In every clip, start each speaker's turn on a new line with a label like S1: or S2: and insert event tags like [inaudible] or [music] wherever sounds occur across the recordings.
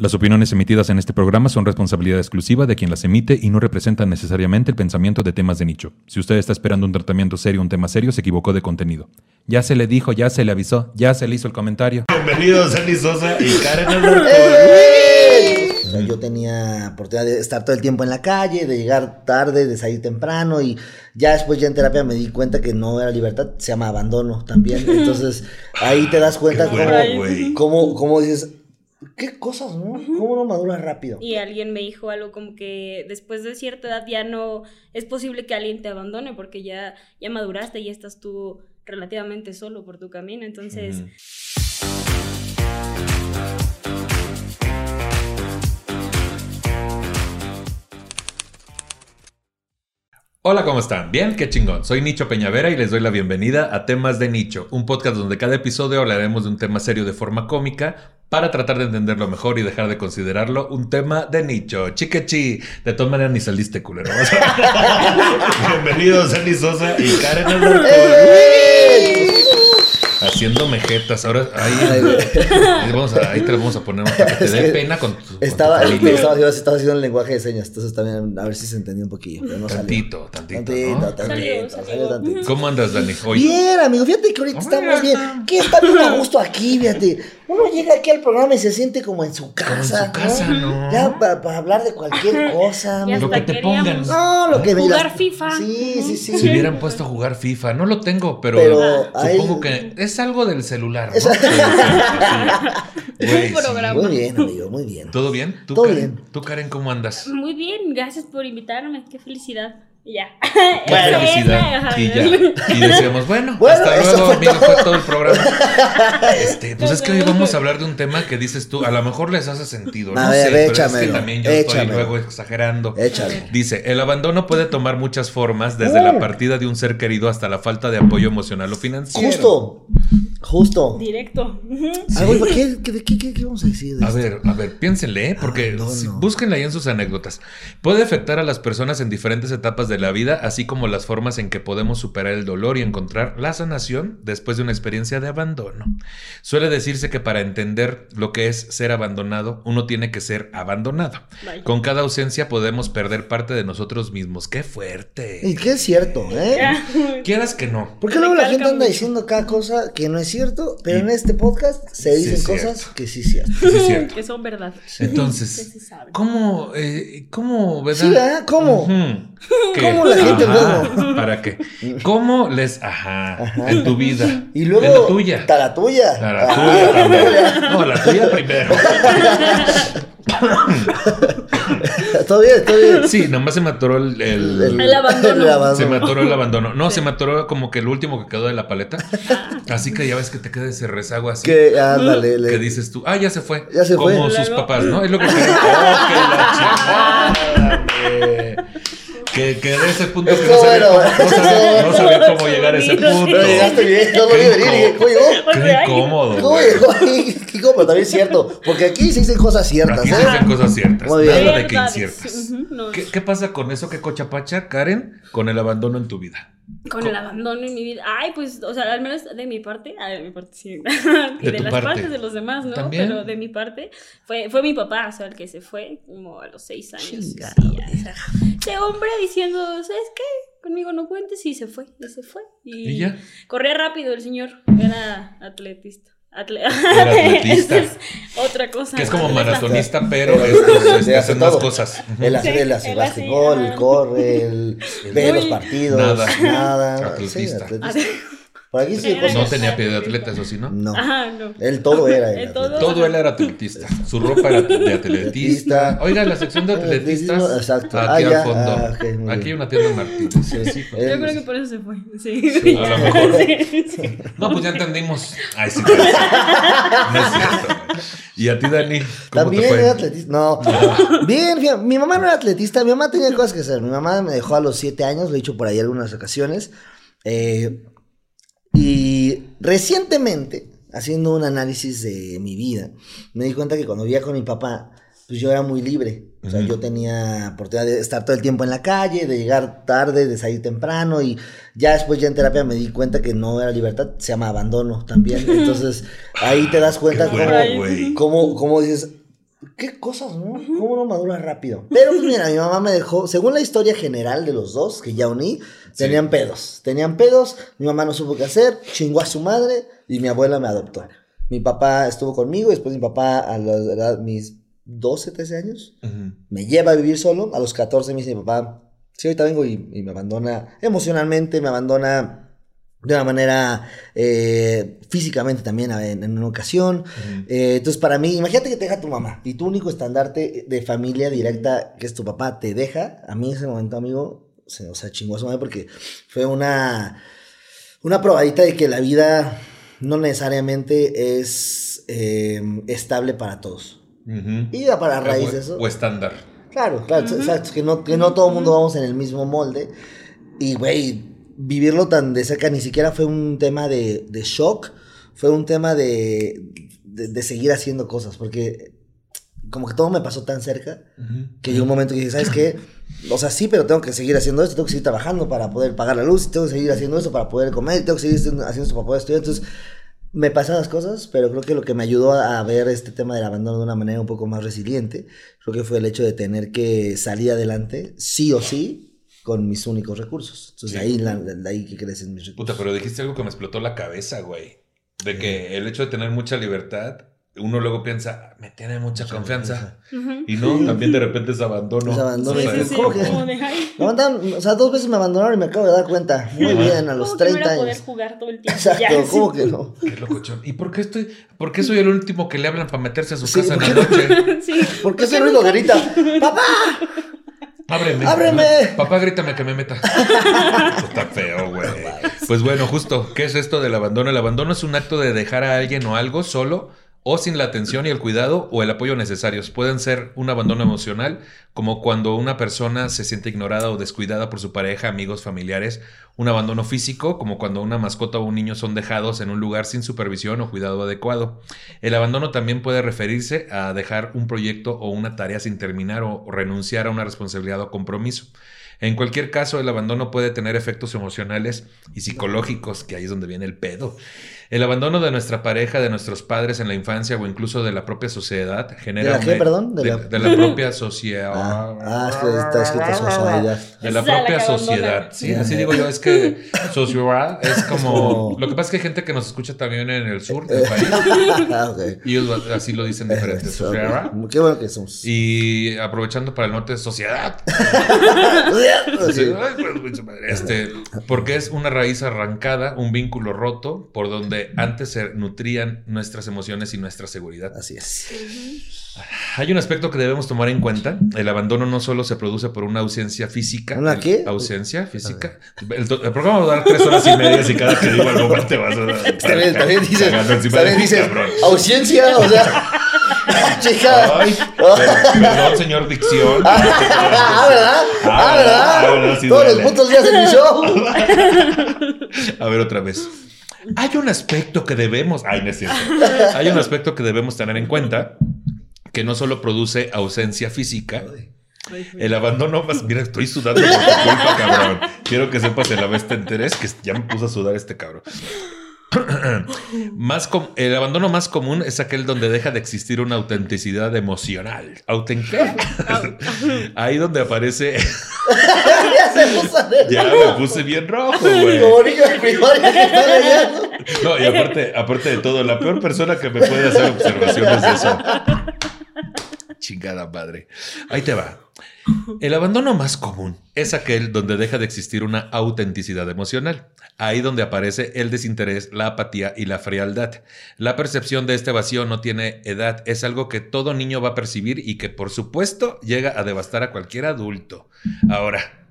S1: Las opiniones emitidas en este programa son responsabilidad exclusiva de quien las emite y no representan necesariamente el pensamiento de temas de nicho. Si usted está esperando un tratamiento serio, un tema serio, se equivocó de contenido. Ya se le dijo, ya se le avisó, ya se le hizo el comentario.
S2: Bienvenidos Andy Sosa y Karen [laughs]
S3: O sea, yo tenía oportunidad de estar todo el tiempo en la calle, de llegar tarde, de salir temprano y ya después ya en terapia me di cuenta que no era libertad, se llama abandono también. [laughs] Entonces ahí te das cuenta cómo, cómo, cómo dices, qué cosas, ¿no? ¿Cómo no maduras rápido?
S4: Y alguien me dijo algo como que después de cierta edad ya no es posible que alguien te abandone porque ya, ya maduraste y ya estás tú relativamente solo por tu camino. Entonces,
S1: Hola, ¿cómo están? Bien, qué chingón. Soy Nicho Peñavera y les doy la bienvenida a Temas de Nicho, un podcast donde cada episodio hablaremos de un tema serio de forma cómica para tratar de entenderlo mejor y dejar de considerarlo un tema de nicho. Chiquechi. De todas maneras, ni saliste culero. [laughs]
S2: Bienvenidos Andy Sosa y Karen.
S1: Haciendo mejetas. Ahora ahí, ahí vamos a- ahí te lo vamos a poner para que [laughs] te dé pena con tu, con tu
S3: Estaba, estaba, estaba haciendo el lenguaje de señas, entonces también a ver si se entendía un poquillo, pero no salió.
S1: Tantito, tantito,
S3: Tantito,
S1: ¿no?
S3: tantito,
S4: Salió,
S3: salió
S4: salió.
S3: tantito.
S1: ¿Cómo andas, Dani? Hoy.
S3: Bien, amigo, fíjate que ahorita estamos bien. Que está bien a gusto aquí, fíjate. Uno llega aquí al programa y se siente como en su casa.
S1: su casa, ¿no?
S3: Ya para hablar de cualquier [laughs] cosa.
S1: Lo que te pongan.
S3: No, lo que
S4: jugar
S3: las-
S4: FIFA.
S3: Sí, sí, sí.
S1: Si hubieran puesto a jugar FIFA, no lo tengo, pero,
S3: Pero
S1: supongo
S3: ahí-
S1: que es algo del celular. ¿no? Sí, sí, sí. Güey,
S4: Un programa.
S3: Muy bien, amigo, muy bien.
S1: ¿Todo bien? ¿Tú,
S3: Todo
S1: Karen?
S3: bien.
S1: ¿Tú, Karen, cómo andas?
S4: muy bien, gracias por invitarme. Qué felicidad. Y Ya. [laughs] Es,
S1: felicidad. Y ya. Y [laughs] decíamos, bueno,
S3: Bueno,
S1: hasta luego,
S3: fue
S1: amigos,
S3: todo.
S1: fue todo el programa. [laughs] Este, pues es que hoy vamos a hablar de un tema que dices tú, a lo mejor les hace sentido.
S3: A
S1: no
S3: ver,
S1: sé, pero es que
S3: échamelo,
S1: también yo estoy
S3: échamelo.
S1: luego exagerando.
S3: Échale.
S1: Dice, el abandono puede tomar muchas formas, desde
S3: Uh.
S1: la partida de un ser querido hasta la falta de apoyo emocional o financiero.
S3: Justo, justo.
S4: Directo.
S3: Algo, ¿qué, qué, qué, qué, qué vamos a decir de
S1: A
S3: esto?
S1: ver, a ver, piénsenle, ¿eh? porque si- búsquenla ahí en sus anécdotas. Puede afectar a las personas en diferentes etapas de la vida, así como las formas en que podemos superar el dolor y encontrar la sanación después de una experiencia de abandono. Suele decirse que para entender lo que es ser abandonado, uno tiene que ser abandonado. Con cada ausencia podemos perder parte de nosotros mismos. ¡Qué
S3: Y
S1: fuerte!
S3: que es cierto, ¿eh? [laughs]
S1: Quieras que no.
S3: Porque luego la gente anda diciendo cada cosa que no es cierto, pero
S1: Y-
S3: en este podcast se dicen cosas
S1: cierto.
S3: que sí es cierto.
S1: Sí, es cierto.
S4: que son verdad.
S1: Entonces. [laughs] ¿Cómo, eh, cómo, verdad?
S3: Sí, ¿verdad? ¿Cómo?
S1: Ujú. [laughs] ¿Qué?
S3: ¿Cómo la gente
S1: Ajá.
S3: luego?
S1: ¿Para qué? ¿Cómo les, ajá,
S3: Ajá.
S1: en tu vida?
S3: Y luego.
S1: En la tuya.
S3: Está la tuya.
S1: A la
S3: Ah,
S1: tuya también. No, la tuya primero. [laughs]
S3: Todo bien, todo bien.
S1: Sí, nomás se me atoró el, el-
S4: El abandono.
S3: el abandono.
S1: se me atoró el abandono. No, se me atoró como que el último que quedó de la paleta. Así que ya ves que te queda ese rezago así.
S3: Que, ándale, le-
S1: Que dices tú, ah, ya se fue.
S3: Ya se
S1: Como
S3: fue.
S1: sus
S4: Luego.
S1: papás, ¿no? Es lo que creen. ¡Oh, que la chingada! Que, que de ese punto que no sabía,
S3: bueno.
S1: cómo, no sabía- no sabía cómo llegar a ese punto.
S3: Pero llegaste bien, no lo vi venir. y dije, ¿Cómo llegó?
S4: Porque,
S1: Qué incómodo.
S3: Pero también es cierto. Porque aquí se dicen cosas ciertas,
S1: Aquí
S3: ¿eh?
S1: se dicen cosas ciertas.
S3: Muy bien.
S1: Nada de que inciertas. ¿Qué, qué pasa con eso que cochapacha, Karen, con el abandono en tu vida?
S4: Con el abandono en mi vida. Ay, pues, o sea, al menos de mi parte, ah, de mi parte sí. [laughs] y
S1: De
S4: las
S1: parte.
S4: partes de los demás, ¿no?
S1: También.
S4: Pero de mi parte, fue, fue mi papá, o sea, el que se fue como a los seis años. Sí, ya, o sea, ese hombre diciendo, ¿sabes qué? Conmigo no cuentes, y se fue, y se fue. Y,
S1: ¿Y ya?
S4: Corría rápido el señor, era atletista. Atle-
S1: Era [laughs] atletista.
S4: Es otra cosa.
S1: Que es como
S4: Atleta.
S1: maratonista, pero este,
S3: hace
S1: hacen más cosas.
S3: Él hace,
S4: Sí,
S3: él hace básquetbol, él corre, él ve los partidos.
S1: Nada.
S3: Nada.
S1: Atletista.
S3: Sí, Por aquí sí.
S4: Era
S3: cosas-
S1: No tenía pie de atleta, eso sí, ¿no?
S3: No.
S4: Ajá, no.
S3: Él todo era.
S4: Él todo.
S1: Todo él era atletista. Su ropa era de atletista. Oiga, la sección de atletistas.
S3: Exacto.
S1: Aquí
S3: Ah,
S1: al
S3: ya.
S1: fondo.
S3: Ah,
S1: Aquí hay
S3: bien.
S1: una tienda Martínez. Sí,
S4: Yo creo que por eso se fue. Sí.
S3: Sí,
S1: a lo mejor.
S4: Sí, sí.
S1: No, pues ya entendimos. Ay, sí. No es cierto. Y a ti, Dani, ¿cómo
S3: También
S1: te fue?
S3: era atletista. No. Bien, fíjate, mi mamá no era atletista. Mi mamá tenía cosas que hacer. Mi mamá me dejó a los siete años, lo he dicho por ahí algunas ocasiones. Eh, y recientemente, haciendo un análisis de mi vida, me di cuenta que cuando vivía con mi papá, pues yo era muy libre. O sea,
S1: Ujú.
S3: yo tenía oportunidad de estar todo el tiempo en la calle, de llegar tarde, de salir temprano y ya después ya en terapia me di cuenta que no era libertad, se llama abandono también. [laughs] Entonces ahí te das cuenta cómo, cómo, cómo dices, qué cosas, ¿no? ¿Cómo no madura rápido? Pero pues mira, mi mamá me dejó, según la historia general de los dos, que ya uní, tenían pedos. Tenían pedos, mi mamá no supo qué hacer, chingó a su madre y mi abuela me adoptó. Mi papá estuvo conmigo, después mi papá a la edad, mis 12, 13 años,
S1: Ujú.
S3: me lleva a vivir solo. A los 14 me dice mi papá, sí, ahorita vengo y, y me abandona emocionalmente, me abandona de una manera eh, físicamente también en, en una ocasión.
S1: Ujú.
S3: Eh, entonces, para mí, imagínate que te deja tu mamá y tu único estandarte de familia directa, que es tu papá, te deja. A mí ese momento, amigo, se, o sea, chingó a su madre porque fue una, una probadita de que la vida no necesariamente es eh, estable para todos.
S1: Ujú.
S3: Y para raíz
S1: o,
S3: de eso.
S1: o estándar.
S3: Claro, claro, exacto, que no, que no todo el mundo vamos en el mismo molde. Y, güey, vivirlo tan de cerca ni siquiera fue un tema de, de shock, fue un tema de, de, de seguir haciendo cosas, porque como que todo me pasó tan cerca que llegó un momento que dije, ¿sabes qué? O sea, sí, pero tengo que seguir haciendo esto, tengo que seguir trabajando para poder pagar la luz, tengo que seguir haciendo esto para poder comer, tengo que seguir haciendo esto para poder estudiar. Entonces, me pasan las cosas, pero creo que lo que me ayudó a a ver este tema del abandono de una manera un poco más resiliente, creo que fue el hecho de tener que salir adelante, sí o sí, con mis únicos recursos. Entonces,
S1: Sí.
S3: ahí, la, de ahí que crecen mis recursos.
S1: Puta, pero dijiste algo que me explotó la cabeza, güey. De que el hecho de tener mucha libertad, uno luego piensa, "Ah, me tiene mucha,
S3: Mucha
S1: confianza. Y no, también de repente es abandono.
S3: Es abandono.
S4: Sí,
S1: O sea,
S4: sí, sí,
S3: o sea, dos veces me abandonaron y me acabo de dar cuenta. Muy
S1: Ajá.
S3: bien, a los
S4: ¿cómo que no
S3: 30
S4: era poder
S3: años.
S4: jugar todo el tiempo?
S3: Exacto,
S4: Ya,
S3: ¿cómo
S4: sí.
S3: que no? [laughs]
S1: Qué locochón. ¿Y por qué estoy, por qué soy el último que le hablan para meterse a su
S3: Sí,
S1: casa en
S3: ¿por
S1: la noche? [laughs]
S4: Sí.
S3: ¿Por qué soy el único que grita? ¡Papá!
S1: Ábreme.
S3: ¡Ábreme!
S1: Papá, grítame que me meta. [laughs] Está feo, güey. Pues bueno, justo, ¿qué es esto del abandono? El abandono es un acto de dejar a alguien o algo solo o sin la atención y el cuidado o el apoyo necesarios. Pueden ser un abandono emocional, como cuando una persona se siente ignorada o descuidada por su pareja, amigos, familiares. Un abandono físico, como cuando una mascota o un niño son dejados en un lugar sin supervisión o cuidado adecuado. El abandono también puede referirse a dejar un proyecto o una tarea sin terminar o renunciar a una responsabilidad o compromiso. En cualquier caso, el abandono puede tener efectos emocionales y psicológicos, que ahí es donde viene el pedo. El abandono de nuestra pareja, de nuestros padres en la infancia o incluso de la propia sociedad genera...
S3: ¿De la qué,
S1: una-
S3: perdón?
S1: De,
S3: De la-
S1: de la propia [laughs] sociedad.
S3: Ah, ah, es que está escrito sociedad.
S1: De la
S4: la
S1: propia
S4: abandona.
S1: sociedad. Sí,
S3: Ya.
S1: así digo yo, es que [laughs] sociedad es como... Lo que pasa es que hay gente que nos escucha también en el sur del [laughs] país
S3: Ah, ok.
S1: y ellos así lo dicen diferente. Sociedad.
S3: Qué bueno que somos.
S1: Y aprovechando para el norte, sociedad. Pues. Este, porque es una raíz arrancada, un vínculo roto, por donde antes se nutrían nuestras emociones y nuestra seguridad.
S3: Así es.
S1: Hay un aspecto que debemos tomar en cuenta. El abandono no solo se produce por una ausencia física.
S3: ¿Una qué?
S1: Ausencia física. El, programa va a durar tres horas y media y cada que digo algo más te vas a...
S3: También, también dices, también dices, ausencia, o sea, [laughs] chica.
S1: Ay, perdón, señor Dicción. [laughs]
S3: Ah, ¿verdad? Ah, ¿verdad?
S1: Ah, bueno, sí
S3: Todos los putos días en mi show. [laughs]
S1: A ver otra vez. Hay un aspecto que debemos. Ay, no es cierto. Hay un aspecto que debemos tener en cuenta que no solo produce ausencia física. El abandono. Mira, estoy sudando por tu culpa, cabrón. Quiero que sepas en la vez te enteres que ya me puso a sudar este cabrón. [coughs] más el abandono más común es aquel donde deja de existir una autenticidad emocional. ¿Auten qué? [laughs] Ahí donde aparece. [laughs] [laughs]
S3: ya se puso leer.
S1: ya me puse bien rojo, güey.
S3: De.
S1: No, y aparte, aparte de todo, la peor persona que me puede hacer observaciones de eso. Chingada madre. Ahí te va. El abandono más común es aquel donde deja de existir una autenticidad emocional. Ahí donde aparece el desinterés, la apatía y la frialdad. La percepción de este vacío no tiene edad, es algo que todo niño va a percibir y que por supuesto llega a devastar a cualquier adulto. Ahora,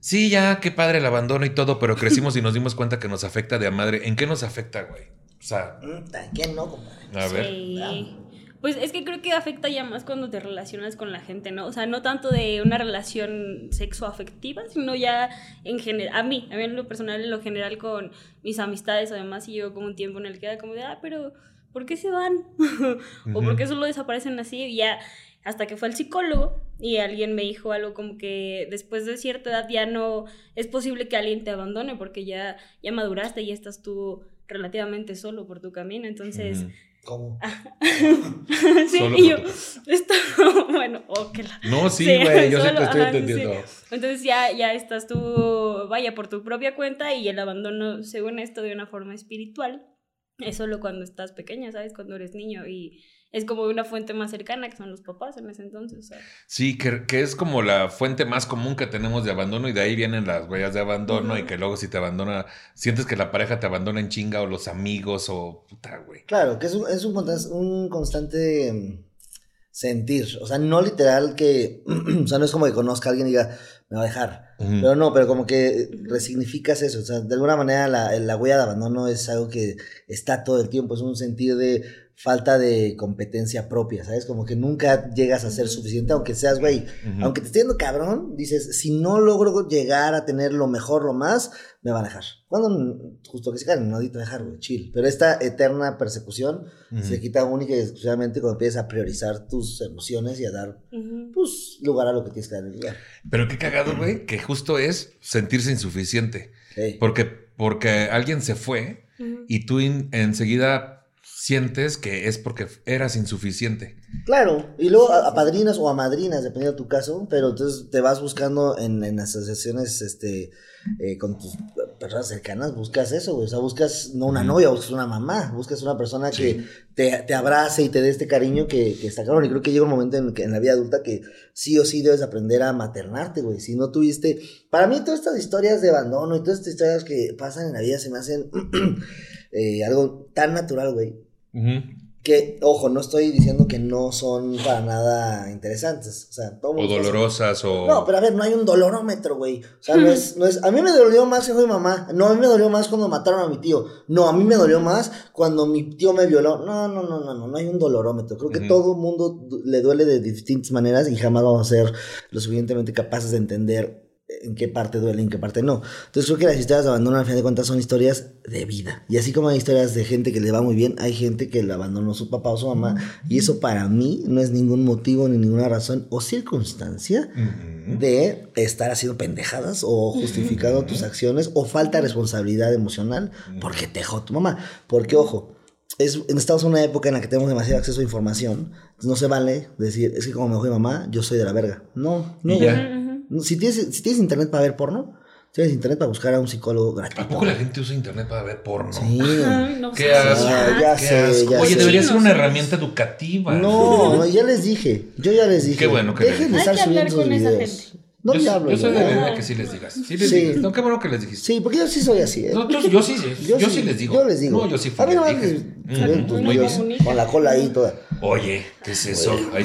S1: sí, ya, qué padre el abandono y todo, pero crecimos y nos dimos cuenta que nos afecta de a madre. ¿En qué nos afecta, güey? O sea,
S3: ¿Quién no, compadre?
S1: a ver.
S4: Sí. Pues es que creo que afecta ya más cuando te relacionas con la gente, ¿no? O sea, no tanto de una relación sexoafectiva, sino ya en general, a mí, a mí en lo personal, en lo general con mis amistades, además, y llevo como un tiempo en el que era como de, ah, pero ¿por qué se van? [laughs] o. ¿por qué solo desaparecen así? Y ya, hasta que fue al psicólogo y alguien me dijo algo como que después de cierta edad ya no es posible que alguien te abandone porque ya, ya maduraste y estás tú relativamente solo por tu camino, entonces...
S3: ¿Cómo? [laughs]
S4: sí,
S1: Solo
S4: y yo, [laughs] esto, [laughs] bueno, oh, que la...
S1: No, sí,
S4: Sí,
S1: güey, yo sí
S4: solo-
S1: te estoy
S4: ajá, sí,
S1: entendiendo.
S4: sí. Entonces ya, ya estás tú, vaya, por tu propia cuenta y el abandono, según esto, de una forma espiritual, es solo cuando estás pequeña, ¿sabes? Cuando eres niño y es como una fuente más cercana que son los papás en ese entonces.
S1: Sí, que, que es como la fuente más común que tenemos de abandono y de ahí vienen las huellas de abandono y que luego si te abandona, sientes que la pareja te abandona en chinga o los amigos o puta, güey.
S3: Claro, que es un, es un, constan- un constante mm, sentir. O sea, no literal que. [clears throat] o sea, no es como que conozca a alguien y diga, me va a dejar. Pero no, pero como que resignificas eso. O sea, de alguna manera la, la huella de abandono es algo que está todo el tiempo. Es un sentir de falta de competencia propia, ¿sabes? Como que nunca llegas a ser suficiente, aunque seas, güey, aunque te esté yendo cabrón, dices, si no logro llegar a tener lo mejor, lo más, me van a dejar. Cuando justo que se caen, no necesito dejar, güey, chill. Pero esta eterna persecución
S1: Ujú.
S3: se quita única y exclusivamente cuando empiezas a priorizar tus emociones y a dar, pues, lugar a lo que tienes que dar en lugar.
S1: Pero qué cagado, güey, que justo es sentirse insuficiente.
S3: Sí.
S1: Porque, porque alguien se fue y tú enseguida sientes que es porque eras insuficiente.
S3: Claro, y luego a, a padrinas o a madrinas, dependiendo de tu caso, pero entonces te vas buscando en, en asociaciones este, eh, con tus personas cercanas, buscas eso, güey. O sea, buscas no una novia, buscas una mamá, buscas una persona
S1: Sí.
S3: que te, te abrace y te dé este cariño que, que está cabrón. Y creo que llega un momento en, que, en la vida adulta que sí o sí debes aprender a maternarte, güey. Si no tuviste. Para mí, todas estas historias de abandono y todas estas historias que pasan en la vida se me hacen [clears throat] eh, algo tan natural, güey. Que, ojo, no estoy diciendo que no son para nada interesantes. O sea, todo
S1: O
S3: mundo-
S1: dolorosas o...
S3: No, pero a ver, no hay un dolorómetro, güey. O sea, no es, no es. A mí me dolió más que fue mi mamá. No, a mí me dolió más cuando mataron a mi tío. No, a mí me dolió más cuando mi tío me violó. No, no, no, no, no, no hay un dolorómetro. Creo que
S1: Ujú.
S3: todo el mundo le duele de distintas maneras y jamás vamos a ser lo suficientemente capaces de entender en qué parte duele en qué parte no. Entonces creo que las historias de abandono al final de cuentas son historias de vida. Y así como hay historias de gente que le va muy bien, hay gente que le abandonó su papá o su mamá. Y eso para mí no es ningún motivo ni ninguna razón o circunstancia
S1: Ujú.
S3: de estar haciendo pendejadas o justificando tus acciones o falta de responsabilidad emocional porque te dejó tu mamá. Porque, ojo, es, estamos en una época en la que tenemos demasiado acceso a información. No se vale decir, es que como me dejó mi mamá, yo soy de la verga. No, no.
S1: Y ya.
S3: Si tienes, si tienes internet para ver porno, tienes internet para buscar a un psicólogo gratuito.
S1: ¿A poco la gente usa internet para ver porno?
S3: Sí. [laughs]
S4: Ay, no
S1: Qué
S4: sé.
S1: asco.
S3: ya
S1: qué
S3: sé,
S1: asco.
S3: ya
S1: Oye,
S3: sé.
S1: debería ser una
S4: sé.
S1: herramienta educativa.
S3: No, no, ya les dije. Yo ya les dije.
S1: Qué bueno que
S3: Dejen de
S4: Hay
S3: estar
S4: que hablar
S3: subiendo
S4: con esa
S3: videos.
S4: gente.
S3: No
S1: yo,
S3: le hablo.
S1: yo soy
S3: yo.
S1: de la
S4: Ah.
S1: que sí les digas. Sí les
S3: Sí.
S1: digas. No, qué bueno que les dijiste.
S3: Sí, porque yo sí soy así, ¿eh?
S1: No, yo, yo sí, yo, sí, les digo.
S3: Yo les digo.
S1: No, yo sí
S3: A mí no me con la cola ahí toda.
S1: Oye, ¿qué es eso?
S3: Oye,
S1: Ahí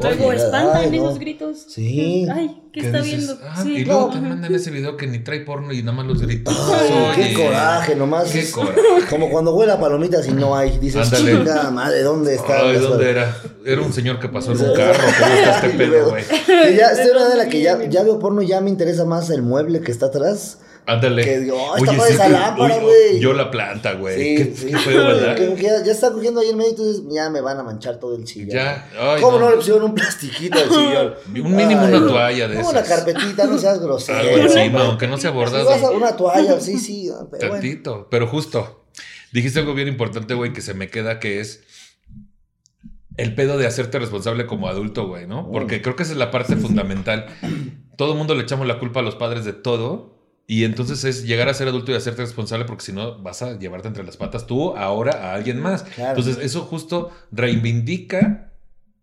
S4: Luego
S3: Oye,
S4: espantan esos gritos.
S3: Sí.
S4: Ay, ¿qué,
S1: ¿Qué
S4: está
S1: dices?
S4: viendo?
S1: Ah,
S4: sí.
S1: y luego te mandan ese video que ni trae porno y nada más los gritos.
S3: Ay, qué coraje, nomás.
S1: Qué
S3: es
S1: coraje.
S3: Como cuando huele a palomitas y no hay. Dices,
S1: Ándale.
S3: chingada madre, ¿dónde está?
S1: Ay,
S3: Las
S1: ¿dónde era? Era un señor que pasó en un carro. ¿Cómo está este [laughs] pedo, güey?
S3: Ya, estoy una de la que ya, ya veo porno, ya me interesa más el mueble que está atrás.
S1: Ándale.
S3: Que digo, "Oh, esta madre es
S1: que-
S3: lámpara, güey".
S1: Yo la planta, güey.
S3: Sí,
S1: qué,
S3: sí.
S1: qué feo, ¿verdad?
S3: Que- [laughs] que ya, ya está cogiendo ahí en medio y entonces ya me van a manchar todo el sillón.
S1: Ya. Ay,
S3: ¿Cómo no.
S1: no.
S3: le pusieron un plastiquito al sillón? [laughs]
S1: Un mínimo
S3: Ay,
S1: una toalla de
S3: Como una
S1: esas.
S3: carpetita, no seas grosero.
S1: Algo encima, aunque no sea
S3: Si vas a
S1: bordado.
S3: una toalla, sí, sí. [laughs] Pero bueno.
S1: Tantito. Pero justo. Dijiste algo bien importante, güey, que se me queda, que es el pedo de hacerte responsable como adulto, güey, ¿no? Porque creo que esa es la parte fundamental. Todo el mundo le echamos la culpa a los padres de todo. Y entonces es llegar a ser adulto y hacerte responsable porque si no vas a llevarte entre las patas tú ahora a alguien más.
S3: Claro.
S1: Entonces eso justo reivindica,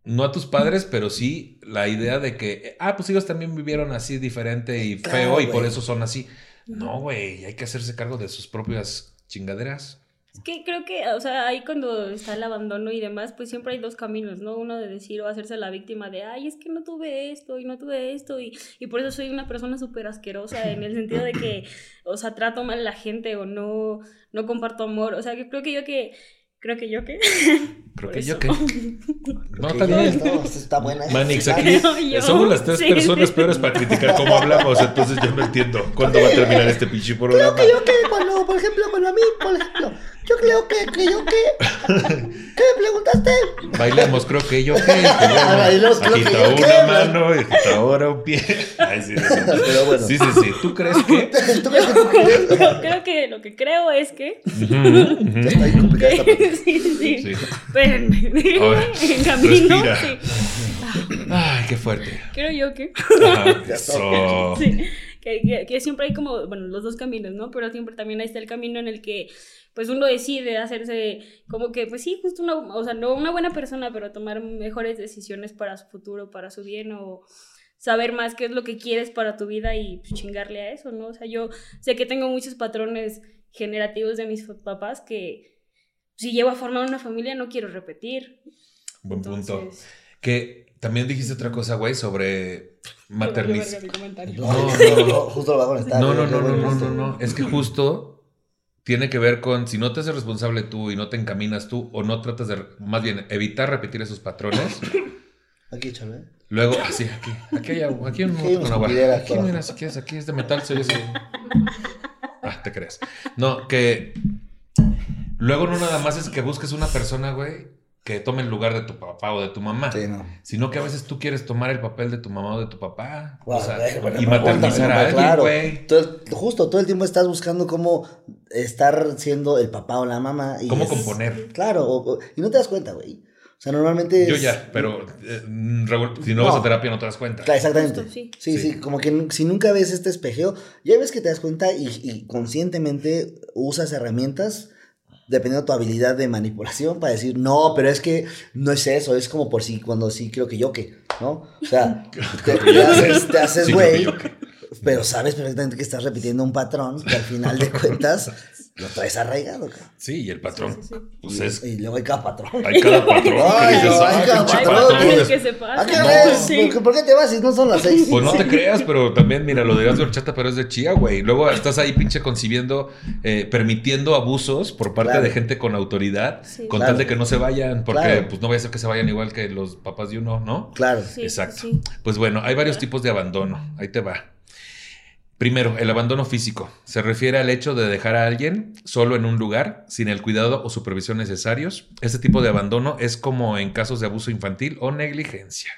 S1: no a tus padres, pero sí la idea de que, ah, pues ellos también vivieron así diferente y
S3: Claro,
S1: feo y por eso son así. No, güey, hay que hacerse cargo de sus propias chingaderas.
S4: Es que creo que, o sea, ahí cuando está el abandono y demás, pues siempre hay dos caminos, ¿no? Uno de decir o hacerse la víctima de, ay, es que no tuve esto y no tuve esto y, y por eso soy una persona súper asquerosa en el sentido de que, [laughs] o sea, trato mal a la gente o no, no comparto amor. O sea, que creo que yo que, creo que yo que... [laughs]
S1: Creo que
S4: eso.
S1: yo que... [laughs] No, bien.
S3: no, está buena.
S1: Manix, aquí.
S4: Yo,
S1: somos las tres
S4: sí.
S1: personas peores para criticar cómo hablamos, entonces yo no entiendo cuándo va a terminar este pinche programa.
S3: Creo que yo que cuando, por ejemplo, cuando a mí, por ejemplo, Yo creo que, que yo qué. ¿Qué me preguntaste?
S1: Bailamos, creo que yo qué.
S3: Ah, bailamos, creo que yo
S2: una
S3: qué.
S2: mano y agita ahora un pie. Ay, sí, sí.
S3: Pero bueno.
S1: Sí, sí, sí. ¿Tú crees que? [laughs]
S3: ¿Tú crees que tú crees?
S4: Creo, creo que lo que creo es que.
S3: Ya está bien complicada esta pregunta. [laughs]
S4: sí, sí, sí.
S1: Sí.
S4: Espérenme.
S1: A ver,
S4: En camino.
S2: respira.
S4: Sí.
S1: Ay, qué fuerte.
S4: Creo yo que.
S1: Ajá.
S3: Ya está.
S2: Eso.
S4: Sí, que, que- que siempre hay como, bueno, los dos caminos, ¿no? Pero siempre también ahí está el camino en el que, pues, uno decide hacerse como que, pues sí, justo una, o sea, no una buena persona, pero tomar mejores decisiones para su futuro, para su bien, o saber más qué es lo que quieres para tu vida y pues, chingarle a eso, ¿no? O sea, yo sé que tengo muchos patrones generativos de mis papás que si llevo a formar una familia no quiero repetir.
S1: Buen punto. Que también dijiste otra cosa, güey, sobre
S4: comentario.
S3: No,
S1: No, no, no. [laughs]
S3: Justo lo va a conectar.
S1: No, no, no, no, no. Es que justo tiene que ver con si no te haces responsable tú y no te encaminas tú o no tratas de, más bien, evitar repetir esos patrones. [coughs]
S3: Aquí, échale.
S1: Luego, así, aquí, aquí hay agua, aquí hay un agua. Aquí, mira, si quieres, aquí es de metal, soy ese. [laughs] Ah, te crees. No, que luego no nada más es que busques una persona, güey, que tome el lugar de tu papá o de tu mamá.
S3: Sí, no.
S1: Sino que a veces tú quieres tomar el papel de tu mamá o de tu papá.
S3: Guau,
S1: o sea,
S3: bueno,
S1: y maternizar a alguien,
S3: claro.
S1: güey.
S3: El- justo, todo el tiempo estás buscando cómo estar siendo el papá o la mamá. Y
S1: ¿Cómo
S3: es-
S1: componer?
S3: Claro, o- o- y no te das cuenta, güey. O sea, normalmente.
S1: Yo
S3: es-
S1: ya, pero eh, si no,
S3: No.
S1: vas a terapia no te das cuenta.
S3: Claro, exactamente.
S4: Justo, sí.
S3: sí. sí,
S1: Sí.
S3: como que si nunca ves este espejeo, ya ves que te das cuenta y, y conscientemente usas herramientas dependiendo de tu habilidad de manipulación para decir, no, pero es que no es eso, es como por si cuando sí creo que yo que, ¿no? O sea, [laughs] te, te haces, te haces
S1: Sí, creo
S3: güey, pero sabes perfectamente que estás repitiendo un patrón que al final de [laughs] cuentas lo traes arraigado, cabrón.
S1: Sí, y el patrón.
S4: Sí, sí, sí.
S1: Pues es.
S3: Y luego hay cada patrón.
S2: Hay cada patrón que
S3: Ay,
S2: dices,
S3: no,
S2: "Ah,
S3: hay cada patrón,
S4: que se pasan.
S3: ¿A qué
S4: ¿no?
S3: ves?
S4: Sí.
S3: ¿Por, qué- te vas si no son las seis?
S1: Pues no te creas, pero también, mira, lo dirás de horchata, pero es de chía, güey. Luego estás ahí pinche concibiendo, eh, permitiendo abusos por parte
S3: Claro.
S1: de gente con autoridad,
S4: Sí.
S1: con
S3: Claro.
S1: tal de que no se vayan, porque
S3: Claro.
S1: pues no vaya a ser que se vayan igual que los papás de uno, ¿no?
S3: Claro.
S4: Sí,
S1: Exacto.
S4: sí.
S1: Pues bueno, hay varios tipos de abandono. Ahí te va. Primero, el abandono físico. Se refiere al hecho de dejar a alguien solo en un lugar, sin el cuidado o supervisión necesarios. Este tipo de abandono es como en casos de abuso infantil o negligencia.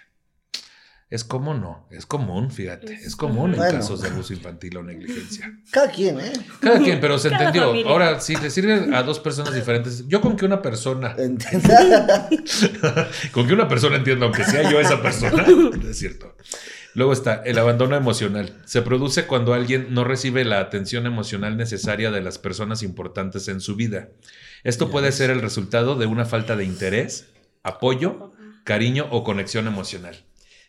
S1: Es como no, es común, fíjate, es común en casos de abuso infantil o negligencia.
S3: Cada quien, ¿eh?
S1: Cada quien, pero se
S4: Cada
S1: entendió.
S4: familia.
S1: Ahora, si le sirve a dos personas diferentes, yo con que una persona [laughs]
S3: Entienda. [laughs]
S1: con que una persona entienda, aunque sea yo esa persona, [laughs] es cierto. Luego está el abandono emocional. Se produce cuando alguien no recibe la atención emocional necesaria de las personas importantes en su vida. Esto puede ser el resultado de una falta de interés, apoyo, cariño o conexión emocional.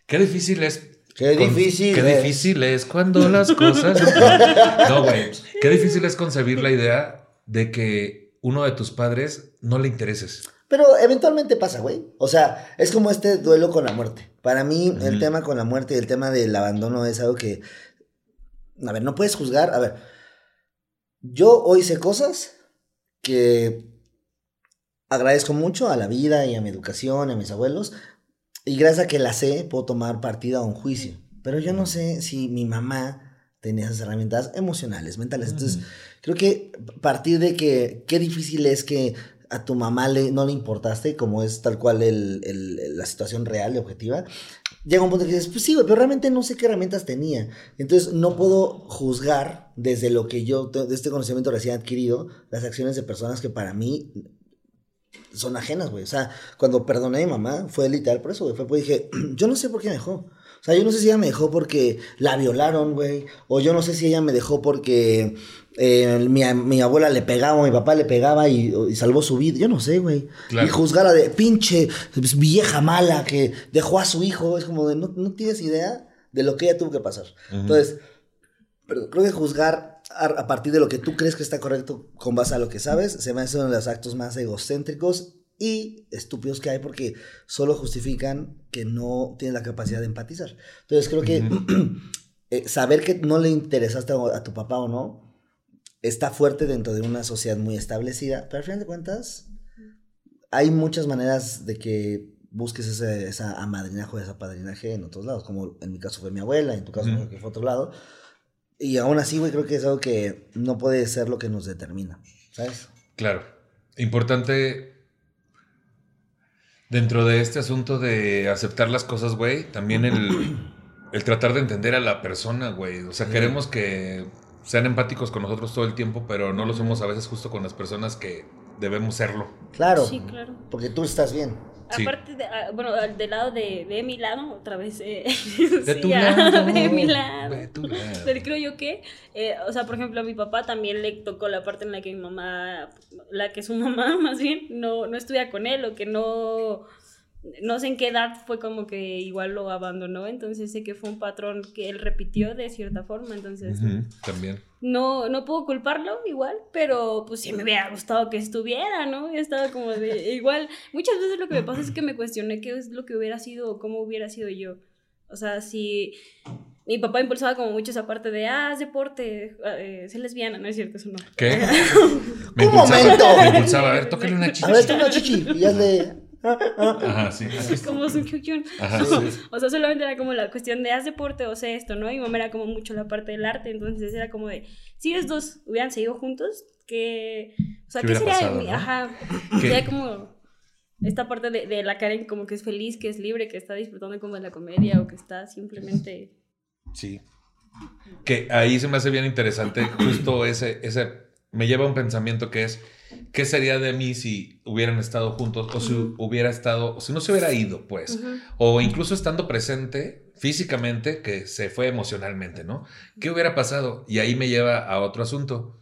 S1: Qué difícil es.
S3: Qué difícil
S1: Qué
S3: es.
S1: difícil es cuando las cosas. [laughs] No, güey. Qué difícil es concebir la idea de que uno de tus padres no le intereses.
S3: Pero eventualmente pasa, güey. O sea, es como este duelo con la muerte. Para mí, el tema con la muerte y el tema del abandono es algo que. A ver, no puedes juzgar. A ver, yo hoy sé cosas que agradezco mucho a la vida y a mi educación, a mis abuelos. Y gracias a que la sé, puedo tomar partida a un juicio. Pero yo no sé si mi mamá tenía esas herramientas emocionales, mentales. Entonces, creo que partir de que qué difícil es que a tu mamá le, no le importaste, como es tal cual el, el- la situación real y objetiva, llega un punto que dices, pues sí, pero realmente no sé qué herramientas tenía. Entonces no puedo juzgar desde lo que yo, de este conocimiento recién adquirido, las acciones de personas que para mí son ajenas, güey. O sea, cuando perdoné a mi mamá, fue literal por eso, güey. Fue porque dije, [clears throat] yo no sé por qué me dejó. Sea, yo no sé si ella me dejó porque la violaron, güey. O yo no sé si ella me dejó porque eh, mi, mi abuela le pegaba o mi papá le pegaba y, y salvó su vida. Yo no sé, güey.
S1: Claro.
S3: Y juzgarla de pinche pues, vieja mala que dejó a su hijo. Es como de, no, no tienes idea de lo que ella tuvo que pasar. Entonces, pero creo que juzgar a, a partir de lo que tú crees que está correcto con base a lo que sabes, se me hace uno de los actos más egocéntricos y estúpidos que hay porque solo justifican que no tienes la capacidad de empatizar. Entonces creo que [clears throat] eh, saber que no le interesaste a, tu papá o no está fuerte dentro de una sociedad muy establecida, pero al final de cuentas hay muchas maneras de que busques ese, esa amadrinaje, ese apadrinaje en otros lados, como en mi caso fue mi abuela, en tu caso creo que fue otro lado. Y aún así, güey, creo que es algo que no puede ser lo que nos determina, ¿sabes?
S1: Claro. Importante dentro de este asunto de aceptar las cosas, güey, también el, [clears throat] el tratar de entender a la persona, güey. O sea, queremos que sean empáticos con nosotros todo el tiempo, pero no lo somos a veces justo con las personas que debemos serlo.
S3: Claro.
S4: Sí, claro.
S3: Porque tú estás bien.
S1: Sí.
S4: Aparte, de, ah, bueno, del lado de, de mi lado, otra vez. eh, [laughs]
S1: De tu lado.
S4: De mi lado.
S1: De tu lado.
S4: Pero creo yo que, eh, o sea, por ejemplo, a mi papá también le tocó la parte en la que mi mamá, la que su [laughs] mamá más bien, no, no estudia con él o que no, no sé en qué edad fue como que igual lo abandonó, entonces sé que fue un patrón que él repitió de cierta forma, entonces
S1: También.
S4: no, no puedo culparlo igual, pero pues sí me hubiera gustado que estuviera, ¿no? Yo estaba como de, [laughs] igual, muchas veces lo que me pasa es que me cuestioné qué es lo que hubiera sido o cómo hubiera sido yo. O sea, si mi papá impulsaba como mucho esa parte de, ah, haz deporte, eh, sé lesbiana, no es cierto, eso no.
S1: ¿Qué? [laughs]
S3: ¡Un momento!
S1: Me impulsaba, a ver, tócale una [laughs]
S3: A ver,
S1: chicha.
S3: tú una chichi. Y hazle.
S1: Ajá, sí. [laughs]
S4: Como Sun
S1: sí. [laughs]
S4: O sea, solamente era como la cuestión de haz deporte o sé esto, ¿no? Y mamá era como mucho la parte del arte, entonces era como de, si ellos dos hubieran seguido juntos, que... O sea,
S1: ¿Qué
S4: ¿qué,
S1: hubiera
S4: sería de mí?
S1: no?
S4: Ajá.
S1: ¿Qué?
S4: Sería como esta parte de, de la Karen como que es feliz, que es libre, que está disfrutando como de la comedia o que está simplemente...
S1: Sí. Que ahí se me hace bien interesante justo ese, ese, me lleva a un pensamiento que es, ¿qué sería de mí si hubieran estado juntos o si hubiera estado, o si no se hubiera ido, pues?
S4: Ujú.
S1: O incluso estando presente físicamente, que se fue emocionalmente, ¿no? ¿Qué hubiera pasado? Y ahí me lleva a otro asunto.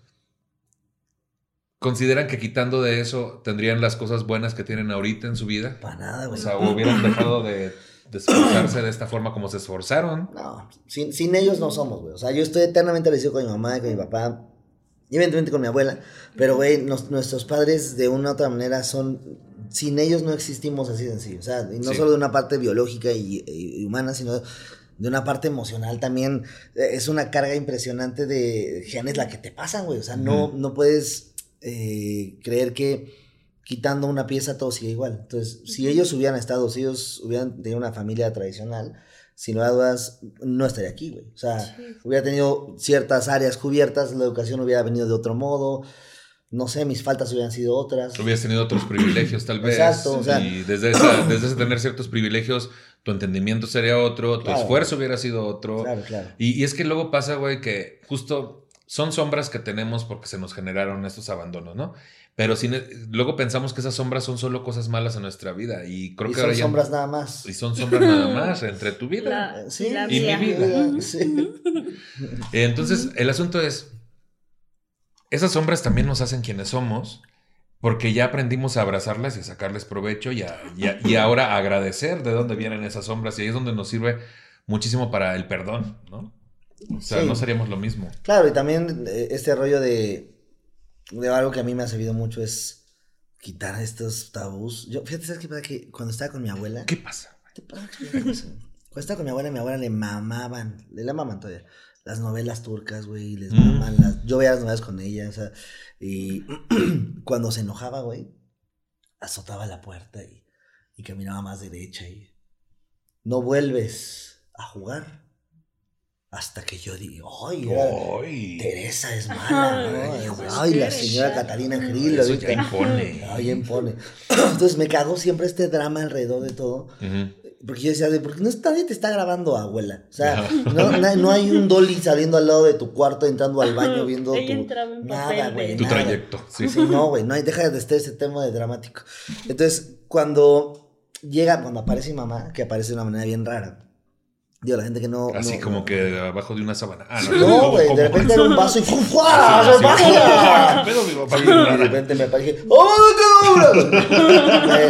S1: ¿Consideran que quitando de eso tendrían las cosas buenas que tienen ahorita en su vida?
S3: Para nada,
S1: O
S3: güey.
S1: sea, o hubieran dejado de, [clears throat] de esforzarse de esta forma como se esforzaron.
S3: No, sin, sin ellos no somos, güey. O sea, yo estoy eternamente agradecido con mi mamá y con mi papá. Y evidentemente con mi abuela. Pero, güey, nuestros padres de una u otra manera son. Sin ellos no existimos así de sencillo. O sea, y no
S1: Sí.
S3: solo de una parte biológica y, y- y humana, sino de una parte emocional también. Es una carga impresionante de genes la que te pasan, güey. O sea, no, no puedes eh, creer que quitando una pieza todo sigue igual. Entonces, si ellos hubieran estado, si ellos hubieran tenido una familia tradicional, a dudas, no estaría aquí, güey. O sea,
S4: Sí.
S3: hubiera tenido ciertas áreas cubiertas, la educación hubiera venido de otro modo, no sé, mis faltas hubieran sido otras.
S1: Hubieras tenido otros privilegios, tal vez.
S3: Exacto, o sea-
S1: y desde, esa- desde ese tener ciertos privilegios, tu entendimiento sería otro, tu
S3: Claro.
S1: esfuerzo hubiera sido otro.
S3: Claro, claro.
S1: Y, y es que luego pasa, güey, que justo son sombras que tenemos porque se nos generaron estos abandonos, ¿no? Pero sin, luego pensamos que esas sombras son solo cosas malas en nuestra vida. Y creo
S3: y
S1: que
S3: son
S1: ahora ya-
S3: sombras nada más.
S1: Y son sombras nada [laughs] más entre tu vida.
S4: La,
S3: Sí,
S4: la
S1: y mi vida.
S3: Sí. [laughs]
S1: Entonces, el asunto es, esas sombras también nos hacen quienes somos, porque ya aprendimos a abrazarlas y a sacarles provecho y, a- y a- y ahora a agradecer de dónde vienen esas sombras y ahí es donde nos sirve muchísimo para el perdón, ¿no? O sea,
S3: Sí.
S1: no seríamos lo mismo.
S3: Claro, y también eh, este rollo de, de algo que a mí me ha servido mucho es quitar estos tabús. Yo, fíjate, ¿sabes qué pasa? Que cuando estaba con mi abuela...
S1: ¿Qué pasa?
S3: ¿Te puedo explicar una cosa? Cuando estaba con mi abuela, mi abuela le mamaban, le la maman todavía, las novelas turcas, güey, les
S1: Mm.
S3: maman las... Yo veía las novelas con ella, o sea, y [clears throat] cuando se enojaba, güey, azotaba la puerta y, y caminaba más derecha y... No vuelves a jugar hasta que yo digo, ay,
S1: ¡Ay!
S3: Teresa es mala, ¿no?
S4: Ay,
S3: Ay, la señora. Catarina Grillo.
S1: Eso ya impone.
S3: Ay, impone. [clears throat] Entonces me cagó siempre este drama alrededor de todo.
S1: Ujú.
S3: Porque yo decía, de, ¿por qué no, nadie te está grabando, abuela? O sea, no, na- no hay un dolly saliendo al lado de tu cuarto, entrando al baño, viendo
S4: Ella
S3: tu...
S4: en
S3: Nada, güey,
S1: Tu
S3: nada.
S1: trayecto, sí.
S3: Sí, no, güey, no hay, deja de estar ese tema de dramático. Entonces, cuando llega, cuando aparece mi mamá, que aparece de una manera bien rara, digo, la gente que no...
S1: Así
S3: no-
S1: como que abajo de una sábana. Ah,
S3: No,
S1: ¿cómo,
S3: güey,
S1: cómo?
S3: de repente era un vaso y ¡fua! ¡Se
S1: sí.
S3: Sí, y de repente me aparece, ¡Oh, cabrón! Eh,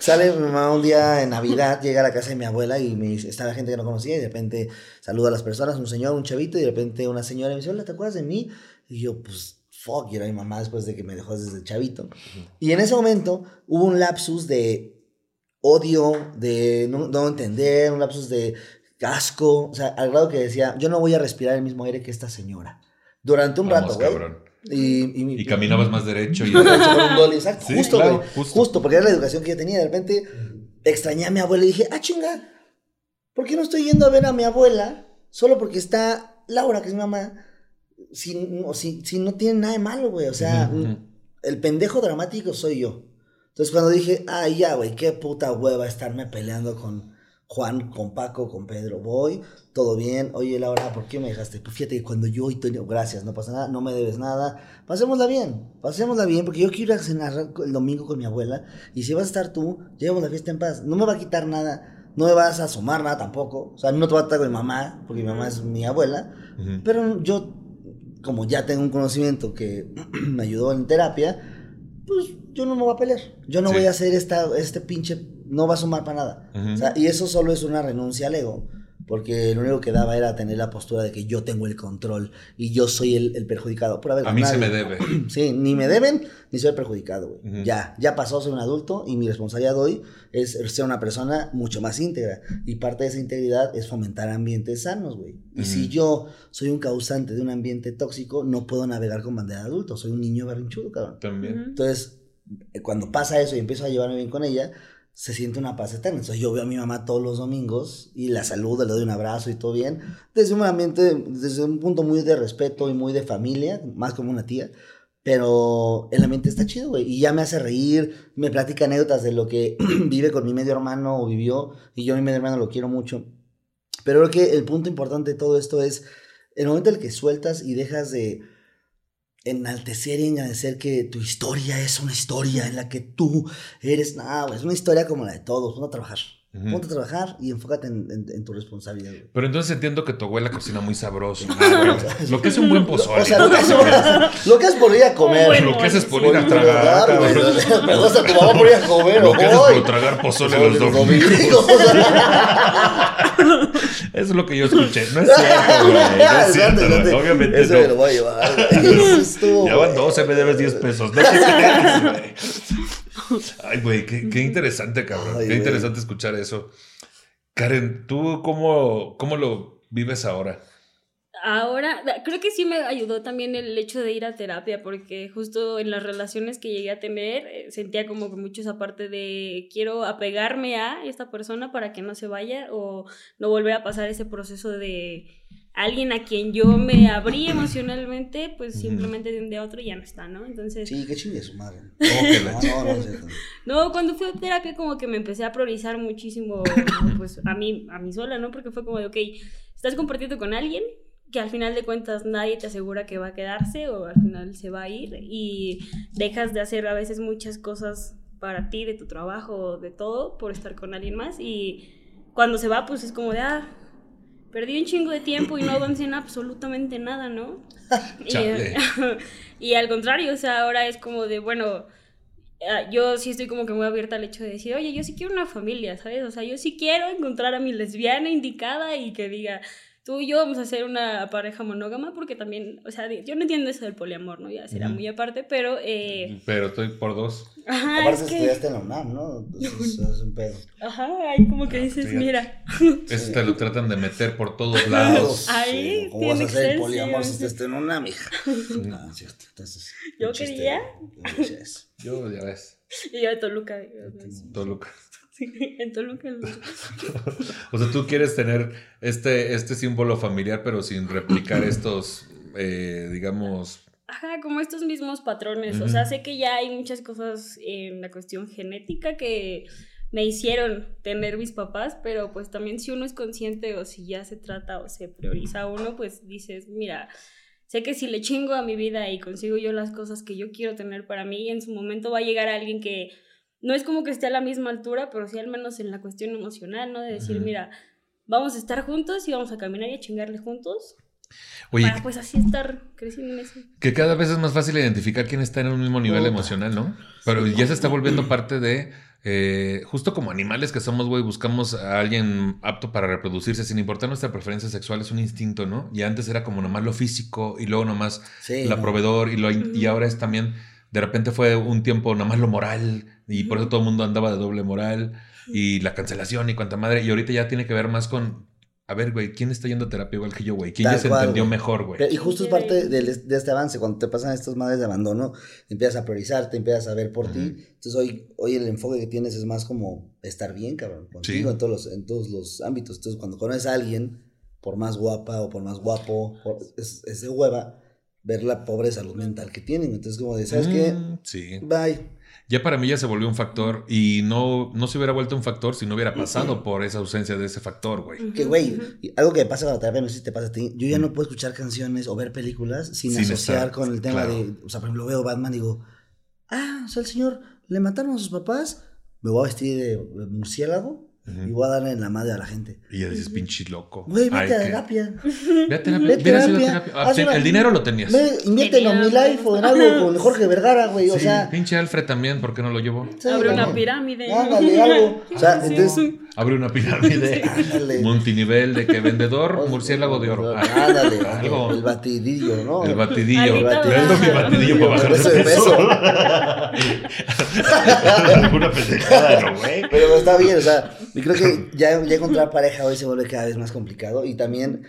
S3: Sale mi mamá un día en Navidad, llega a la casa de mi abuela y me dice, está la gente que no conocía y de repente saluda a las personas, un señor, un chavito y de repente una señora me dice, hola, ¿te acuerdas de mí? Y yo, pues, fuck, y era mi mamá después de que me dejó desde chavito. Y en ese momento hubo un lapsus de odio, de no, no entender, un lapsus de asco, o sea, al grado que decía, yo no voy a respirar el mismo aire que esta señora. Durante un
S1: Vamos,
S3: rato, güey.
S1: cabrón.
S3: Y, y,
S1: Y caminabas más derecho y... [laughs]
S3: con un dolly, exacto,
S1: Sí,
S3: justo,
S1: claro,
S3: güey.
S1: justo.
S3: justo. porque era la educación que yo tenía. De repente extrañé a mi abuela y dije, ah, chinga, ¿por qué no estoy yendo a ver a mi abuela solo porque está Laura, que es mi mamá? Si, no- si, si no tiene nada de malo, güey. O sea, el pendejo dramático soy yo. Entonces cuando dije, ay, ya, güey, qué puta hueva estarme peleando con Juan, con Paco, con Pedro, voy, todo bien, oye, Laura, ¿por qué me dejaste? Pues fíjate que cuando yo y Toño, gracias, no pasa nada, no me debes nada, pasémosla bien, pasémosla bien, porque yo quiero ir a cenar el domingo con mi abuela, y si vas a estar tú, llevamos la fiesta en paz, no me va a quitar nada, no me vas a asomar nada tampoco, o sea, no te va a estar con mi mamá, porque mi mamá es mi abuela, pero yo, como ya tengo un conocimiento que [clears throat] me ayudó en terapia, pues yo no me voy a pelear. Yo no
S1: Sí.
S3: voy a hacer esta, este pinche, no va a sumar para nada.
S1: Ujú.
S3: O sea, y eso solo es una renuncia al ego. Porque lo único que daba era tener la postura de que yo tengo el control y yo soy el, el perjudicado. Pero a, ver,
S1: A mí se me debe. [clears throat]
S3: Sí, ni me deben ni soy el perjudicado, güey. Ya, ya pasó, soy un adulto y mi responsabilidad hoy es ser una persona mucho más íntegra. Y parte de esa integridad es fomentar ambientes sanos, güey. Y si yo soy un causante de un ambiente tóxico, no puedo navegar con bandera de adulto. Soy un niño berrinchudo, cabrón.
S1: También.
S3: Entonces, cuando pasa eso y empiezo a llevarme bien con ella, se siente una paz eterna. Entonces, yo veo a mi mamá todos los domingos y la saludo, le doy un abrazo y todo bien. Desde un ambiente, desde un punto muy de respeto y muy de familia, más como una tía. Pero el ambiente está chido, güey. Y ya me hace reír, me platica anécdotas de lo que [clears throat] vive con mi medio hermano o vivió. Y yo a mi medio hermano lo quiero mucho. Pero creo que el punto importante de todo esto es el momento en el que sueltas y dejas de enaltecer y engrandecer que tu historia es una historia en la que tú eres, nada, es una historia como la de todos, ponte a trabajar,
S1: Ujú.
S3: ponte a trabajar y enfócate en, en- en tu responsabilidad, güey.
S1: Pero entonces entiendo que tu abuela cocina muy sabroso. Ah, [laughs] güey. lo que es un buen pozole.
S3: O sea, lo que, es, lo que es por ir a comer.
S4: Un buen
S1: lo que haces por ir
S3: Por
S1: a
S3: ir a
S1: tragar.
S3: tragar, güey.
S1: cabrón.
S3: Me gusta tu mamá por ir a comer,
S1: Lo que haces
S3: hoy.
S1: por tragar pozole los domingos. [laughs] Eso es lo que yo escuché. No es cierto, güey. No es [laughs] cierto. Obviamente
S3: Eso me lo
S1: no.
S3: voy a llevar,
S1: Ya van
S3: güey.
S1: 12, me debes 10 pesos. No te creas, güey. Ay, güey, qué, qué interesante, cabrón.
S3: Ay,
S1: qué
S3: güey.
S1: interesante escuchar eso. Karen, ¿tú cómo, cómo lo vives ahora?
S4: Ahora, creo que sí me ayudó también el hecho de ir a terapia, porque justo en las relaciones que llegué a tener, eh, sentía como que mucho esa parte de quiero apegarme a esta persona para que no se vaya o no volver a pasar ese proceso de alguien a quien yo me abrí emocionalmente, pues simplemente de un día a otro ya no está, ¿no? Entonces,
S3: Sí, qué chingue su madre. [laughs] No, no, no,
S4: no, cuando fui a terapia como que me empecé a priorizar muchísimo, pues a mí, a mí sola, ¿no? Porque fue como de, ok, estás compartiendo con alguien que al final de cuentas nadie te asegura que va a quedarse o al final se va a ir y dejas de hacer a veces muchas cosas para ti, de tu trabajo, de todo, por estar con alguien más y cuando se va pues es como de, ah, perdí un chingo de tiempo y no avancé en absolutamente nada, ¿no? [laughs] y, [laughs] y al contrario, o sea, ahora es como de, bueno, ah, yo sí estoy como que muy abierta al hecho de decir, oye, yo sí quiero una familia, ¿sabes? O sea, yo sí quiero encontrar a mi lesbiana indicada y que diga, tú y yo vamos a hacer una pareja monógama, porque también, o sea, yo no entiendo eso del poliamor, ¿no? Ya será muy aparte, pero, eh,
S1: Pero estoy por dos.
S4: ajá,
S3: Aparte
S4: es que,
S3: estudiaste en la UNAM, ¿no? [laughs] Entonces es un pedo.
S4: ajá, ahí como que dices,
S1: fíjate.
S4: mira, [laughs]
S1: Eso te lo tratan de meter por todos [laughs] lados.
S4: Ahí
S3: ¿Cómo vas a hacer poliamor
S4: ser,
S3: si
S4: sí.
S3: estás en una mija? No, es cierto. Entonces,
S4: Yo quería.
S3: chiste eso.
S1: Yo, ya ves,
S4: y yo de Toluca,
S1: Toluca.
S4: Sí, en Toluca. [laughs]
S1: O sea, tú quieres tener este, este símbolo familiar, pero sin replicar estos, eh, digamos.
S4: Ajá, como estos mismos patrones. O sea, sé que ya hay muchas cosas en la cuestión genética que me hicieron tener mis papás, pero pues también si uno es consciente o si ya se trata o se prioriza a uno, pues dices, mira, sé que si le chingo a mi vida y consigo yo las cosas que yo quiero tener para mí, en su momento va a llegar alguien que no es como que esté a la misma altura, pero sí al menos en la cuestión emocional, ¿no? De decir, mira, vamos a estar juntos y vamos a caminar y a chingarle juntos.
S1: Oye,
S4: para pues así estar creciendo en eso.
S1: que cada vez es más fácil identificar quién está en un mismo nivel emocional, ¿no? Pero ya se está volviendo [clears throat] parte de. eh, justo como animales que somos, güey, buscamos a alguien apto para reproducirse sin importar nuestra preferencia sexual, es un instinto, ¿no? Y antes era como nomás lo físico y luego nomás
S3: Sí.
S1: la
S3: no.
S1: proveedor y, lo, y ahora es también, de repente fue un tiempo nomás lo moral y por eso todo el mundo andaba de doble moral y la cancelación y cuanta madre y ahorita ya tiene que ver más con, a ver, güey, ¿quién está yendo a terapia igual que yo, güey? ¿Quién
S3: Tal
S1: ya se
S3: cual,
S1: entendió
S3: güey.
S1: mejor, güey?
S3: Y justo es parte de, este avance, cuando te pasan estas madres de abandono, empiezas a priorizarte, empiezas a ver por ti.
S1: Ujú.
S3: Entonces hoy, hoy el enfoque que tienes es más como estar bien, cabrón, contigo
S1: Sí.
S3: en, todos los, en todos los ámbitos. Entonces cuando conoces a alguien, por más guapa o por más guapo, por- es, es de hueva, ver la pobre salud mental que tienen. Entonces, como de, ¿sabes qué?
S1: Mm, Sí.
S3: Bye.
S1: Ya para mí ya se volvió un factor y no, no se hubiera vuelto un factor si no hubiera pasado por esa ausencia de ese factor, güey.
S3: Que, güey, algo que pasa con la terapia, no sé si te pasa a ti, yo ya no puedo escuchar canciones o ver películas sin,
S1: Sin
S3: asociar
S1: estar,
S3: con el tema
S1: claro.
S3: de, o sea, por ejemplo, veo Batman y digo, ah, o sea, el señor le mataron a sus papás, me voy a vestir de murciélago
S1: Ujú.
S3: y voy a darle en la madre a la gente.
S1: Y ya dices, pinche loco.
S3: Güey, vete a terapia.
S1: Ve a terapia.
S3: Ve a terapia.
S1: terapia. Ah,
S3: una-
S1: El dinero lo tenías.
S3: Ve, inviértelo en mi life o en algo con [laughs] Jorge Vergara, güey, o
S1: Sí,
S3: sea...
S1: pinche Alfred también, ¿por qué no lo llevó?
S3: sí,
S4: Abre una pirámide.
S3: Ándale, algo. [laughs] O sea, entonces...
S4: sí.
S1: Abre una pirámide. [laughs]
S3: Ándale.
S1: Multinivel de que vendedor, murciélago de oro. Ah,
S3: Ándale, [laughs]
S1: algo.
S3: el batidillo, ¿no?
S1: El batidillo.
S4: Alita
S1: Vendo mi batidillo para bajar de
S3: de
S1: peso.
S2: Alguna [laughs] pendejada, ¿no, güey?
S3: Pero está bien, o sea, y creo que ya, ya encontrar pareja hoy se vuelve cada vez más complicado y también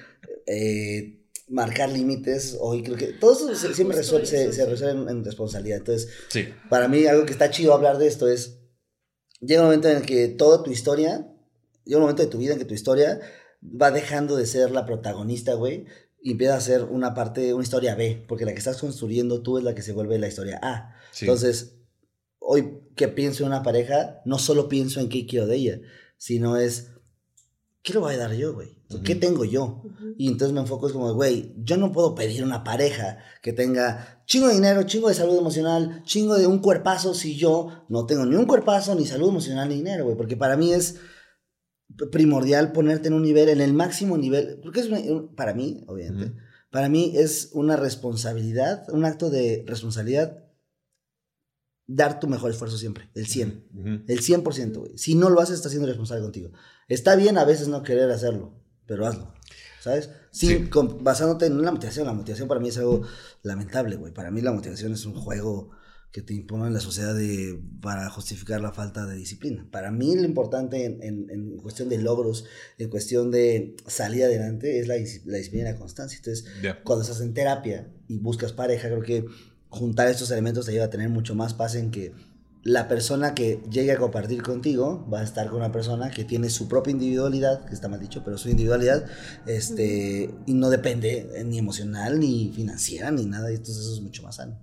S3: eh, marcar límites hoy creo que todo eso se- siempre resuelve, se,
S4: eso,
S3: se
S4: sí.
S3: resuelve en, en responsabilidad. Entonces,
S1: Sí.
S3: para mí algo que está chido hablar de esto es, llega un momento en el que toda tu historia, llega un momento de tu vida en que tu historia va dejando de ser la protagonista, güey, y empieza a ser una parte, una historia B, porque la que estás construyendo tú es la que se vuelve la historia A.
S1: sí.
S3: Entonces, hoy que pienso en una pareja, no solo pienso en qué quiero de ella, sino es, ¿qué le voy a dar yo, güey? ¿Qué
S1: Ujú.
S3: tengo yo? Y entonces me enfoco es como, güey, yo no puedo pedir una pareja que tenga chingo de dinero, chingo de salud emocional, chingo de un cuerpazo si yo no tengo ni un cuerpazo, ni salud emocional, ni dinero, güey. Porque para mí es primordial ponerte en un nivel, en el máximo nivel, porque es un- para mí, obviamente, para mí es una responsabilidad, un acto de responsabilidad dar tu mejor esfuerzo siempre, el 100.
S1: Ujú.
S3: El 100%, güey. Si no lo haces, estás siendo responsable contigo. Está bien a veces no querer hacerlo, pero hazlo. ¿Sabes? Sin,
S1: Sí.
S3: con- basándote en la motivación. La motivación para mí es algo lamentable, güey. Para mí la motivación es un juego que te impone la sociedad de, para justificar la falta de disciplina. Para mí lo importante en, en- en cuestión de logros, en cuestión de salir adelante, es la, la disciplina y la constancia. Entonces,
S1: Ya.
S3: cuando estás en terapia y buscas pareja, creo que juntar estos elementos te ayuda a tener mucho más paz en que la persona que llegue a compartir contigo va a estar con una persona que tiene su propia individualidad, que está mal dicho, pero su individualidad, este, y no depende ni emocional, ni financiera, ni nada, y entonces eso es mucho más sano.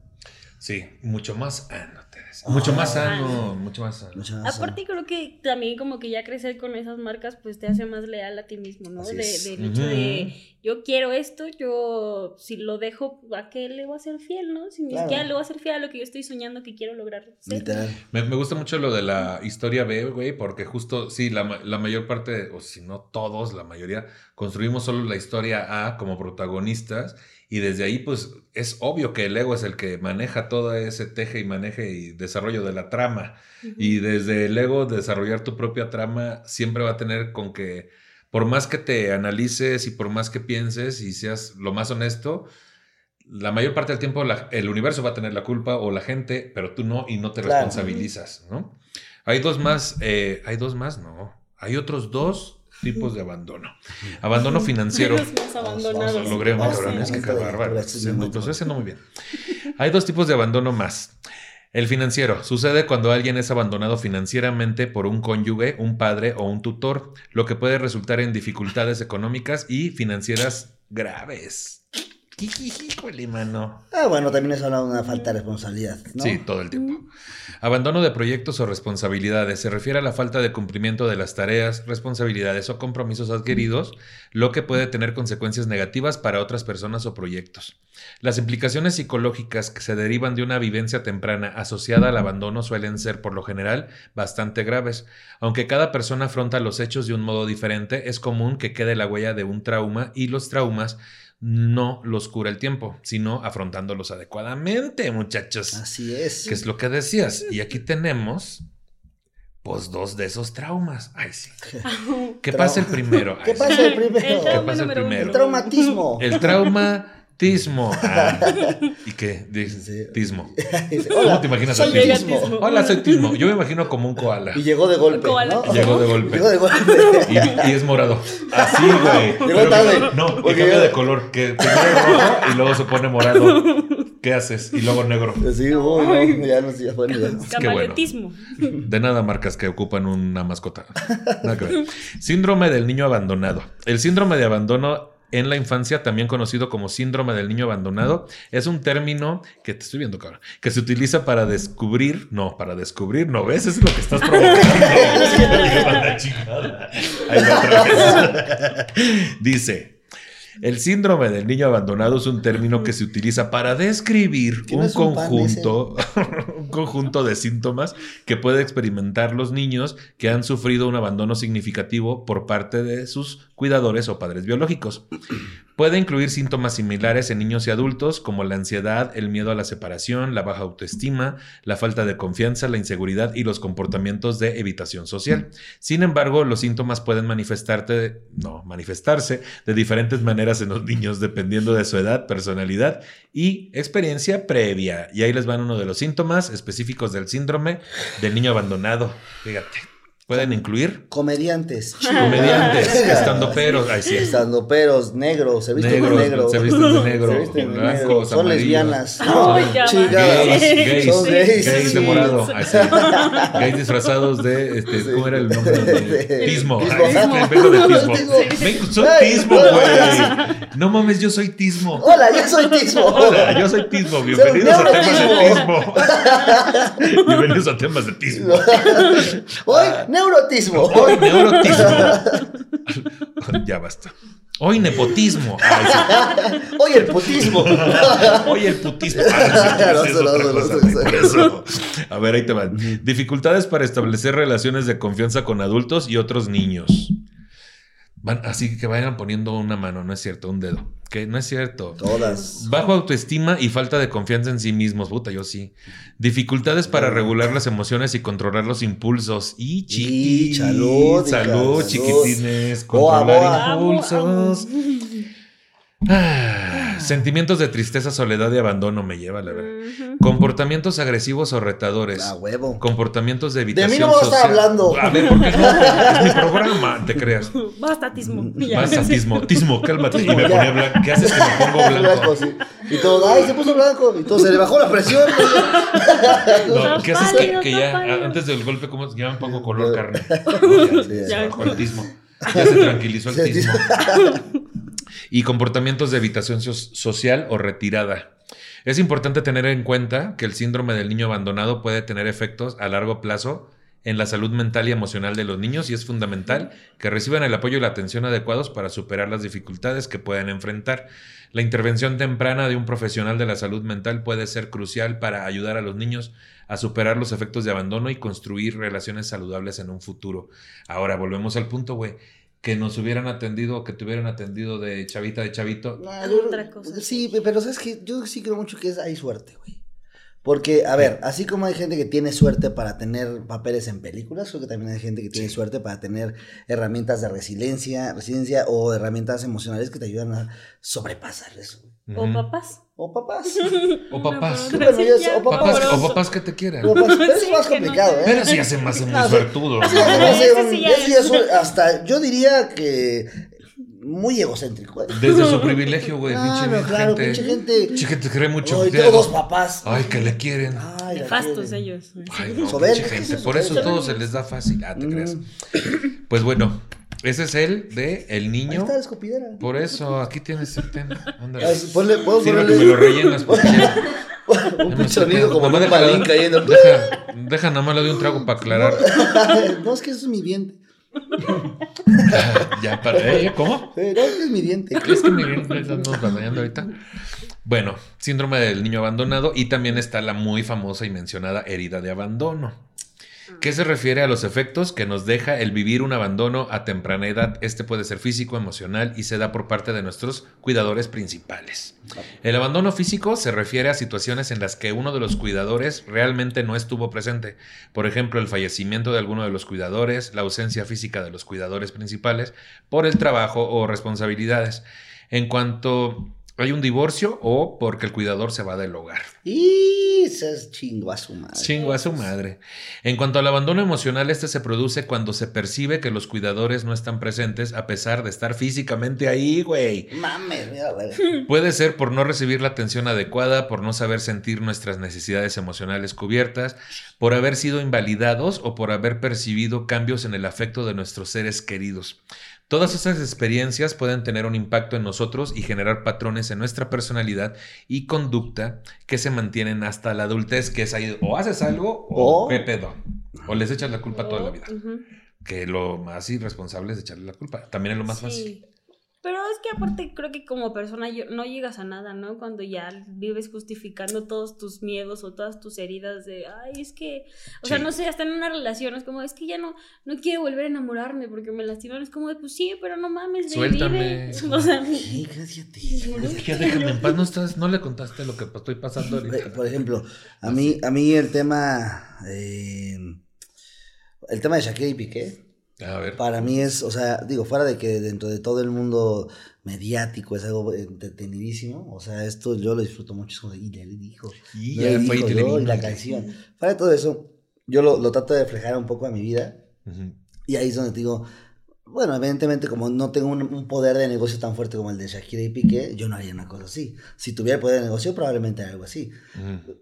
S1: Sí, mucho más sano, Teresa. Mucho más sano, mucho más sano.
S3: Mucho más
S4: Aparte creo que también como que ya crecer con esas marcas pues te hace más leal a ti mismo, ¿no?
S3: Así
S4: De,
S3: es.
S4: del hecho de yo quiero esto, yo si lo dejo, ¿a qué le voy a ser fiel, no? Si ni
S3: Claro.
S4: siquiera le voy a ser fiel a lo que yo estoy soñando que quiero lograr ser.
S1: Me, me gusta mucho lo de la historia B, güey, porque justo, sí, la, ma- la mayor parte, o si no todos, la mayoría, construimos solo la historia A como protagonistas y desde ahí, pues, es obvio que el ego es el que maneja todo ese teje y maneje y desarrollo de la trama. Y desde el ego, desarrollar tu propia trama siempre va a tener con que, por más que te analices y por más que pienses y seas lo más honesto, la mayor parte del tiempo la- el universo va a tener la culpa o la gente, pero tú no y no te
S3: Claro.
S1: responsabilizas, ¿no? Hay dos más, eh, hay dos más, no. Hay otros dos tipos de abandono. Abandono financiero. Logré, cabrones, que bárbaro. Lo haciendo muy bien. Hay dos tipos de abandono más. El financiero sucede cuando alguien es abandonado financieramente por un cónyuge, un padre o un tutor, lo que puede resultar en dificultades económicas y financieras graves. [laughs] Híjole, mano.
S3: Ah, bueno, también eso habla de una falta de responsabilidad, ¿no?
S1: Sí, todo el tiempo. Abandono de proyectos o responsabilidades se refiere a la falta de cumplimiento de las tareas, responsabilidades o compromisos adquiridos, lo que puede tener consecuencias negativas para otras personas o proyectos. Las implicaciones psicológicas que se derivan de una vivencia temprana asociada al abandono suelen ser, por lo general, bastante graves. Aunque cada persona afronta los hechos de un modo diferente, es común que quede la huella de un trauma y los traumas no los cura el tiempo, sino afrontándolos adecuadamente, muchachos.
S3: Así es.
S1: Que es lo que decías. Y aquí tenemos, pues, dos de esos traumas. Ay, sí. ¿Qué
S3: Trau-
S1: pasa el primero? [laughs]
S3: ¿Qué pasa el primero?
S4: El
S1: ¿Qué
S4: trauma
S1: pasa el primero?
S3: El traumatismo.
S1: El traumatismo. [laughs] Ah, ¿Y qué? [laughs] Dice. Tismo.
S3: Dice,
S1: ¿Cómo te imaginas
S3: soy
S1: al tismo?
S3: Tismo.
S1: Hola, soy Tismo. Yo me imagino como un koala.
S3: Y llegó de golpe,
S4: Koala.
S3: ¿no?
S1: Llegó de golpe.
S3: Llegó de golpe.
S1: Y, y es morado. Así, güey.
S3: Llegó
S1: que-
S3: tarde.
S1: No, que
S3: Porque
S1: cambia de color. Que primero rojo y luego se pone morado. ¿Qué haces? Y luego negro.
S3: Sí, uy, no, ya no, bueno, ya.
S1: Es que bueno.
S4: Camaletismo.
S1: De nada marcas que ocupan una mascota. Nada que ver. Síndrome del niño abandonado. El síndrome de abandono en la infancia, también conocido como síndrome del niño abandonado, es un término que te estoy viendo, cabrón, que se utiliza para descubrir, no, para descubrir, no ves, es lo que estás provocando. [laughs] [laughs] Ahí va otra vez. [laughs] Dice, el síndrome del niño abandonado es un término que se utiliza para describir un
S3: ¿Tienes un pan
S1: conjunto, [laughs] un conjunto de síntomas que pueden experimentar los niños que han sufrido un abandono significativo por parte de sus cuidadores o padres biológicos. Puede incluir síntomas similares en niños y adultos como la ansiedad, el miedo a la separación, la baja autoestima, la falta de confianza, la inseguridad y los comportamientos de evitación social. Sin embargo, los síntomas pueden manifestarte, no, manifestarse de diferentes maneras en los niños dependiendo de su edad, personalidad y experiencia previa. Y ahí les van uno de los síntomas específicos del síndrome del niño abandonado. Fíjate. Pueden incluir
S3: Comediantes. [laughs]
S1: comediantes, estando peros, ay sí,
S3: Estando peros, negros, se visten
S1: Negros,
S3: de negro.
S1: se visten de [laughs] negro,
S3: Se visten de
S1: blancos,
S3: negro. Son
S1: amarillos.
S3: lesbianas.
S4: Va.
S3: Chingadas.
S1: gays, gays,
S3: Son gays.
S1: gays de morado, ay, sí. [laughs] gays disfrazados de, este,
S3: Sí.
S1: ¿cómo era el nombre? De- Tismo,
S3: Tismo.
S1: Ay, de Tismo. Soy
S3: Ay,
S1: Tismo, güey. No mames, yo soy Tismo.
S3: Hola, yo soy Tismo.
S1: Hola, yo soy Tismo. Bienvenidos a temas de Tismo. Bienvenidos a temas de Tismo.
S3: Hoy, neurotismo.
S1: Hoy neurotismo. ya basta. Hoy nepotismo. Ay, sí.
S3: Hoy el putismo.
S1: Oye, el putismo. A ver, ahí te van. Dificultades para establecer relaciones de confianza con adultos y otros niños. Van, así que vayan poniendo una mano, no es cierto, un dedo. Que no es cierto.
S3: Todas.
S1: Bajo autoestima y falta de confianza en sí mismos. Puta, yo sí. Dificultades para regular las emociones y controlar los impulsos. Y
S3: Y
S1: chiquitines.
S3: salud,
S1: Salud,
S3: salud.
S1: chiquitines.
S3: Boa,
S1: Controlar
S3: boa.
S1: impulsos. Ah, [sighs] sentimientos de tristeza, soledad y abandono me lleva, la verdad. Comportamientos agresivos o retadores.
S3: A huevo.
S1: Comportamientos de
S3: De
S1: evitación
S3: mí no vas a estar hablando.
S1: A ver, porque es mi programa, te creas.
S4: Basta, tismo. Ya.
S1: Basta, tismo, tismo, cálmate. Y me
S3: ya.
S1: ponía blanco. ¿Qué haces que me pongo [laughs] blanco?
S3: Blanco, sí. Y todo, ay, se puso blanco. Y todo, se le bajó la presión. [laughs]
S1: No, ¿qué haces que,
S4: pálido,
S1: que
S4: está
S1: ya
S4: pálido.
S1: antes del golpe, como ya me pongo color carne? [laughs]
S3: Sí,
S1: Ya, se
S4: ya.
S1: bajó el tismo. Ya se tranquilizó el tismo. Y comportamientos de evitación so- social o retirada. Es importante tener en cuenta que el síndrome del niño abandonado puede tener efectos a largo plazo en la salud mental y emocional de los niños y es fundamental que reciban el apoyo y la atención adecuados para superar las dificultades que puedan enfrentar. La intervención temprana de un profesional de la salud mental puede ser crucial para ayudar a los niños a superar los efectos de abandono y construir relaciones saludables en un futuro. Ahora volvemos al punto, güey, que nos hubieran atendido, que te hubieran atendido de chavita de chavito.
S3: No, yo-
S4: Otra cosa.
S3: Sí, pero sabes que yo sí creo mucho que es, hay suerte, güey. Porque, a ver, así como hay gente que tiene suerte para tener papeles en películas, creo que también hay gente que tiene suerte para tener herramientas de resiliencia, resiliencia o herramientas emocionales que te ayudan a sobrepasar eso.
S4: O papás.
S3: O papás. [laughs]
S1: O papás.
S3: O papás.
S1: Papás, o papás que te quieran.
S3: O papás, pero es más
S4: no
S3: complicado, ¿eh?
S1: Pero sí hacen más [laughs]
S3: Ah, sí. Sí, hasta, yo diría que muy egocéntrico. ¿eh?
S1: Desde su privilegio, güey.
S3: Claro,
S1: pinche
S3: claro,
S1: gente.
S3: pinche gente.
S1: Pinche gente cree mucho.
S3: Ay,
S1: de-
S3: tengo dos papás.
S1: Ay, que le quieren.
S3: Ay,
S4: Nefastos ellos.
S1: Ay, no, pinche gente. Por eso todo se les da fácil. Ah, te creas.
S3: Mm.
S1: Pues bueno, ese es el de el
S3: Ahí
S1: niño.
S3: está la escopidera.
S1: Por eso, aquí tienes el tema. Ándale.
S3: Ponle- puedo
S1: Sirve
S3: ponerle-
S1: que me lo [laughs] rellenas porque [laughs] ya.
S3: un
S1: ya
S3: pinche sonido como un balín cayendo.
S1: Deja, deja nada más lo de un trago para aclarar. [laughs]
S3: no, es que eso es mi diente.
S1: ya, para. ¿Eh? ¿Cómo?
S3: No, es que es mi diente.
S1: ¿Crees que me estamos batallando ahorita? Bueno, síndrome del niño abandonado y también está la muy famosa y mencionada herida de abandono. ¿Qué se refiere a los efectos que nos deja el vivir un abandono a temprana edad? Este puede ser físico, emocional y se da por parte de nuestros cuidadores principales. El abandono físico se refiere a situaciones en las que uno de los cuidadores realmente no estuvo presente. Por ejemplo, el fallecimiento de alguno de los cuidadores, la ausencia física de los cuidadores principales por el trabajo o responsabilidades. En cuanto hay un divorcio o porque el cuidador se va del hogar.
S3: Y se es chingo a su madre.
S1: Chingo a su madre. En cuanto al abandono emocional, este se produce cuando se percibe que los cuidadores no están presentes a pesar de estar físicamente ahí, güey.
S3: Mames, mira, güey. [laughs]
S1: Puede ser por no recibir la atención adecuada, por no saber sentir nuestras necesidades emocionales cubiertas, por haber sido invalidados o por haber percibido cambios en el afecto de nuestros seres queridos. Todas esas experiencias pueden tener un impacto en nosotros y generar patrones en nuestra personalidad y conducta que se mantienen hasta la adultez, que es ahí o haces algo o,
S3: O-
S1: qué pedo. O les echas la culpa toda la vida. Que lo más irresponsable es echarle la culpa. También es lo más
S4: Sí.
S1: fácil.
S4: Pero es que aparte creo que como persona yo- no llegas a nada, ¿no? Cuando ya vives justificando todos tus miedos o todas tus heridas de, ay, es que, o sea, no sé, hasta en una relación es como, es que ya no, no quiero volver a enamorarme porque me lastimaron. Es como, de, pues sí, pero no mames,
S1: Suéltame.
S4: vive. [laughs] O sea,
S3: Sí, cállate.
S1: Es que ya déjame en paz, no, estás, no le contaste lo que estoy pasando ahorita.
S3: Por ejemplo, a mí, a mí el tema. eh, el tema de Shakira y Piqué.
S1: A ver.
S3: Para mí es, o sea, digo, fuera de que dentro de todo el mundo mediático es algo entretenidísimo, o sea, esto yo lo disfruto mucho, es como de, y le dijo,
S1: Y
S3: no
S1: ya
S3: le
S1: fue y
S3: dijo
S1: le
S3: yo, y la
S1: y
S3: canción. Fuera de todo eso, yo lo, lo trato de reflejar un poco a mi vida,
S1: Ujú.
S3: y ahí es donde te digo, bueno, evidentemente como no tengo un, un poder de negocio tan fuerte como el de Shakira y Piqué, yo no haría una cosa así. Si tuviera poder de negocio, probablemente haría algo así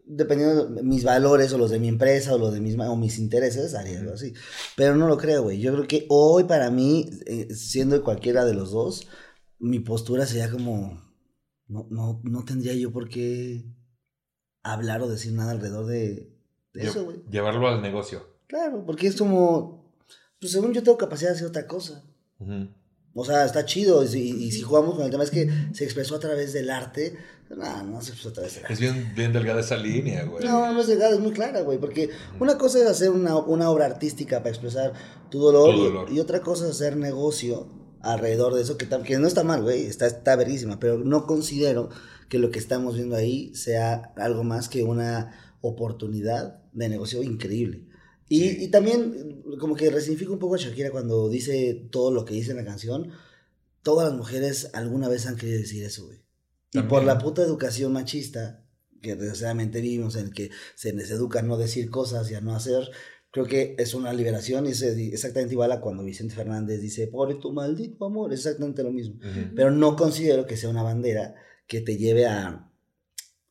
S3: dependiendo de mis valores o los de mi empresa o los de mis, o mis intereses, haría algo así. Pero no lo creo, güey. Yo creo que hoy para mí, eh, siendo cualquiera de los dos, mi postura sería como, no, no, no tendría yo por qué hablar o decir nada alrededor de, de
S1: Lle-
S3: eso, güey.
S1: Llevarlo al negocio.
S3: Claro, porque es como, pues según yo tengo capacidad de hacer otra cosa.
S1: Ujú.
S3: O sea, está chido. Y, si- y si jugamos con el tema es que se expresó a través del arte, no, no se expresó a través del arte.
S1: Es bien, bien delgada esa línea, güey.
S3: No, no es delgada, es muy clara, güey. Porque una cosa es hacer una, una obra artística para expresar tu dolor,
S1: Tu
S3: y-
S1: dolor.
S3: Y, otra cosa es hacer negocio alrededor de eso, que, que no está mal, güey. Está, está verguísima, pero no considero que lo que estamos viendo ahí sea algo más que una oportunidad de negocio increíble. Y,
S1: Sí.
S3: y también, como que resignifico un poco a Shakira cuando dice todo lo que dice en la canción. Todas las mujeres alguna vez han querido decir eso, güey. Y por
S1: También.
S3: la puta educación machista que desgraciadamente vivimos, en el que se les educa a no decir cosas y a no hacer, creo que es una liberación y es exactamente igual a cuando Vicente Fernández dice, por tu maldito amor, es exactamente lo mismo.
S1: Ujú.
S3: Pero no considero que sea una bandera que te lleve a,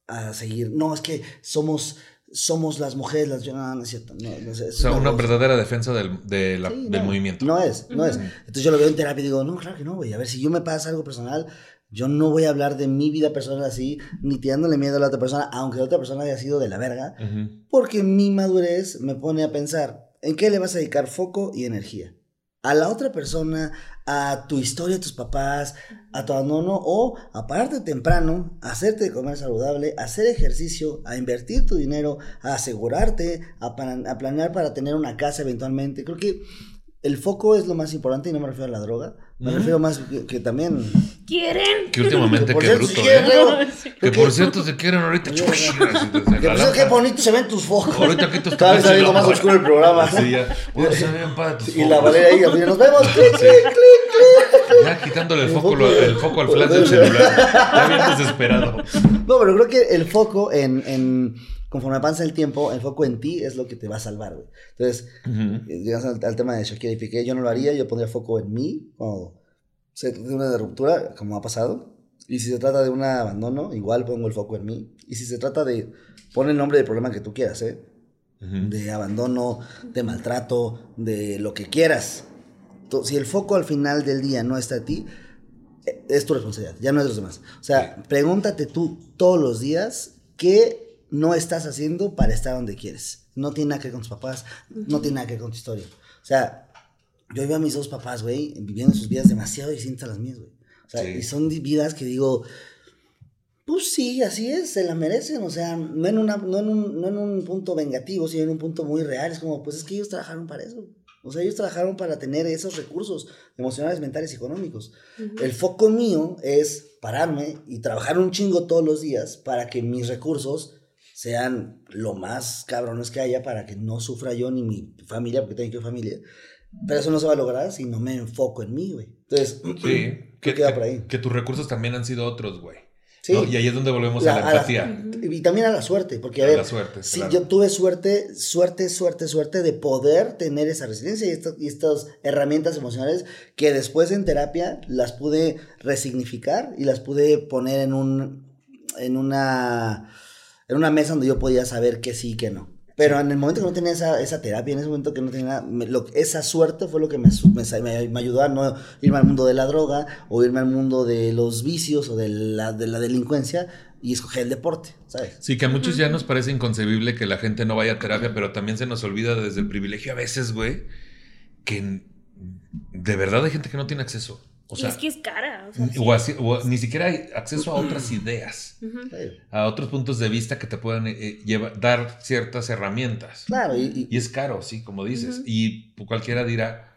S3: a seguir, no, es que somos, somos las mujeres, las... No, no es cierto. No, no es-
S1: O sea, una verdadera defensa del, de la-
S3: Sí,
S1: del
S3: no,
S1: movimiento.
S3: No es, no es. Entonces yo lo veo en terapia y digo, no, claro que no, güey. A ver, si yo me pasa algo personal, yo no voy a hablar de mi vida personal así, ni tirándole miedo a la otra persona, aunque la otra persona haya sido de la verga,
S1: Ujú.
S3: porque mi madurez me pone a pensar, ¿en qué le vas a dedicar foco y energía? ¿A la otra persona, a tu historia, a tus papás, a tu abandono, o a pararte temprano, a hacerte de comer saludable, a hacer ejercicio, a invertir tu dinero, a asegurarte, a, a planear para tener una casa eventualmente? Creo que el foco es lo más importante y no me refiero a la droga, me refiero más que, que también...
S4: ¿Quieren?
S1: Que últimamente,
S3: Por
S1: qué
S3: cierto,
S1: bruto,
S3: si quieres,
S1: ¿eh? [laughs] Que por cierto se quieren ahorita.
S3: Que,
S1: la
S3: pues, qué
S1: lámpara.
S3: bonito se ven tus focos.
S1: Ahorita aquí tú
S3: Cada vez está viendo más oscuro el programa. [laughs]
S1: Sí, ya. Bueno, se ven para tus
S3: Y la. Valeria ahí, nos vemos. clic, clic, clic.
S1: Ya quitándole el foco,
S3: foco.
S1: lo- el foco al flash del [laughs] celular. Ya bien desesperado.
S3: No, pero creo que el foco en, en conforme avanza el tiempo, el foco en ti es lo que te va a salvar, güey. Entonces,
S1: Ujú.
S3: eh, llegas al, al tema de Shakira y Piqué, yo no lo haría, yo pondría foco en mí, cuando se trata de una ruptura, como ha pasado. Y si se trata de un abandono, igual pongo el foco en mí. Y si se trata de, pon el nombre del problema que tú quieras, ¿eh?
S1: Ujú.
S3: de abandono, de maltrato, de lo que quieras. To- Si el foco al final del día no está a ti, eh, es tu responsabilidad, ya no es de los demás. O sea, pregúntate tú todos los días qué no estás haciendo para estar donde quieres. No tiene nada que ver con tus papás, no tiene nada que ver con tu historia. O sea, yo veo a mis dos papás, güey, viviendo sus vidas demasiado distintas a las mías, güey. O sea,
S1: Sí.
S3: y son vidas que digo, pues sí, así es, se la merecen, o sea, no en, una, no, en un, no en un punto vengativo, sino en un punto muy real. Es como, pues es que ellos trabajaron para eso. O sea, ellos trabajaron para tener esos recursos emocionales, mentales y económicos. El foco mío es pararme y trabajar un chingo todos los días para que mis recursos sean lo más cabrones que haya para que no sufra yo ni mi familia, porque tengo que familia. Pero eso no se va a lograr si no me enfoco en mí, güey. Entonces,
S1: Sí.
S3: creo
S1: Que,
S3: que va
S1: que-
S3: por ahí.
S1: que tus recursos también han sido otros, güey.
S3: Sí.
S1: ¿no? Y ahí es donde volvemos
S3: La-
S1: a la
S3: a la-
S1: empatía.
S3: Y también a la suerte, porque a,
S1: A
S3: ver,
S1: la suerte,
S3: sí,
S1: claro.
S3: yo tuve suerte, suerte, suerte, suerte de poder tener esa resiliencia y, esto- y estas herramientas emocionales que después en terapia las pude resignificar y las pude poner en un, en una, en una mesa donde yo podía saber que sí y que no. Pero en el momento que no tenía esa, esa terapia, en ese momento que no tenía nada, me- lo- esa suerte fue lo que me, me, me- me ayudó a no irme al mundo de la droga o irme al mundo de los vicios o de la, de la delincuencia y escoger el deporte, ¿sabes?
S1: Sí, que a muchos ya nos parece inconcebible que la gente no vaya a terapia, pero también se nos olvida desde el privilegio a veces, güey, que de verdad hay gente que no tiene acceso. O
S4: y
S1: sea,
S4: es que es cara. O sea, sí.
S1: o así- o ni siquiera hay acceso a otras [clears throat] ideas, a otros puntos de vista que te puedan eh, llevar- dar ciertas herramientas.
S3: Claro, y, y-
S1: Y es caro, sí, como dices. Y cualquiera dirá,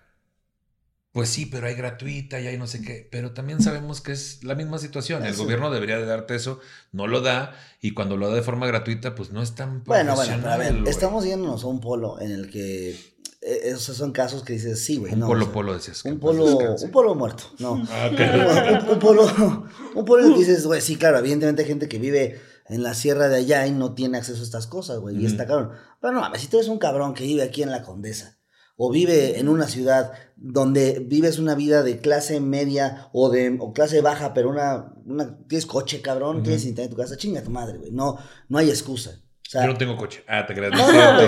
S1: pues sí, pero hay gratuita y hay no sé qué. Pero también sabemos que es la misma situación. El gobierno debería de darte eso, no lo da. Y cuando lo da de forma gratuita, pues no es tan
S3: bueno, bueno, pero a ver, estamos yéndonos a un polo en el que eh, esos son casos que dices, sí, güey,
S1: Un
S3: no.
S1: polo
S3: o sea,
S1: polo, decías. que
S3: Un polo, un polo muerto, no.
S1: Ah, [laughs]
S3: un, un polo, un polo que dices, güey, sí, claro, evidentemente hay gente que vive en la sierra de allá y no tiene acceso a estas cosas, güey, y está cabrón. Pero no mames, si tú eres un cabrón que vive aquí en la Condesa, o vive en una ciudad donde vives una vida de clase media o de o clase baja, pero una, una tienes coche, cabrón,
S1: Ujú.
S3: tienes internet en tu casa, chinga tu madre, güey. No, no hay excusa. O sea,
S1: Yo no tengo coche. Ah, te creas.
S3: no,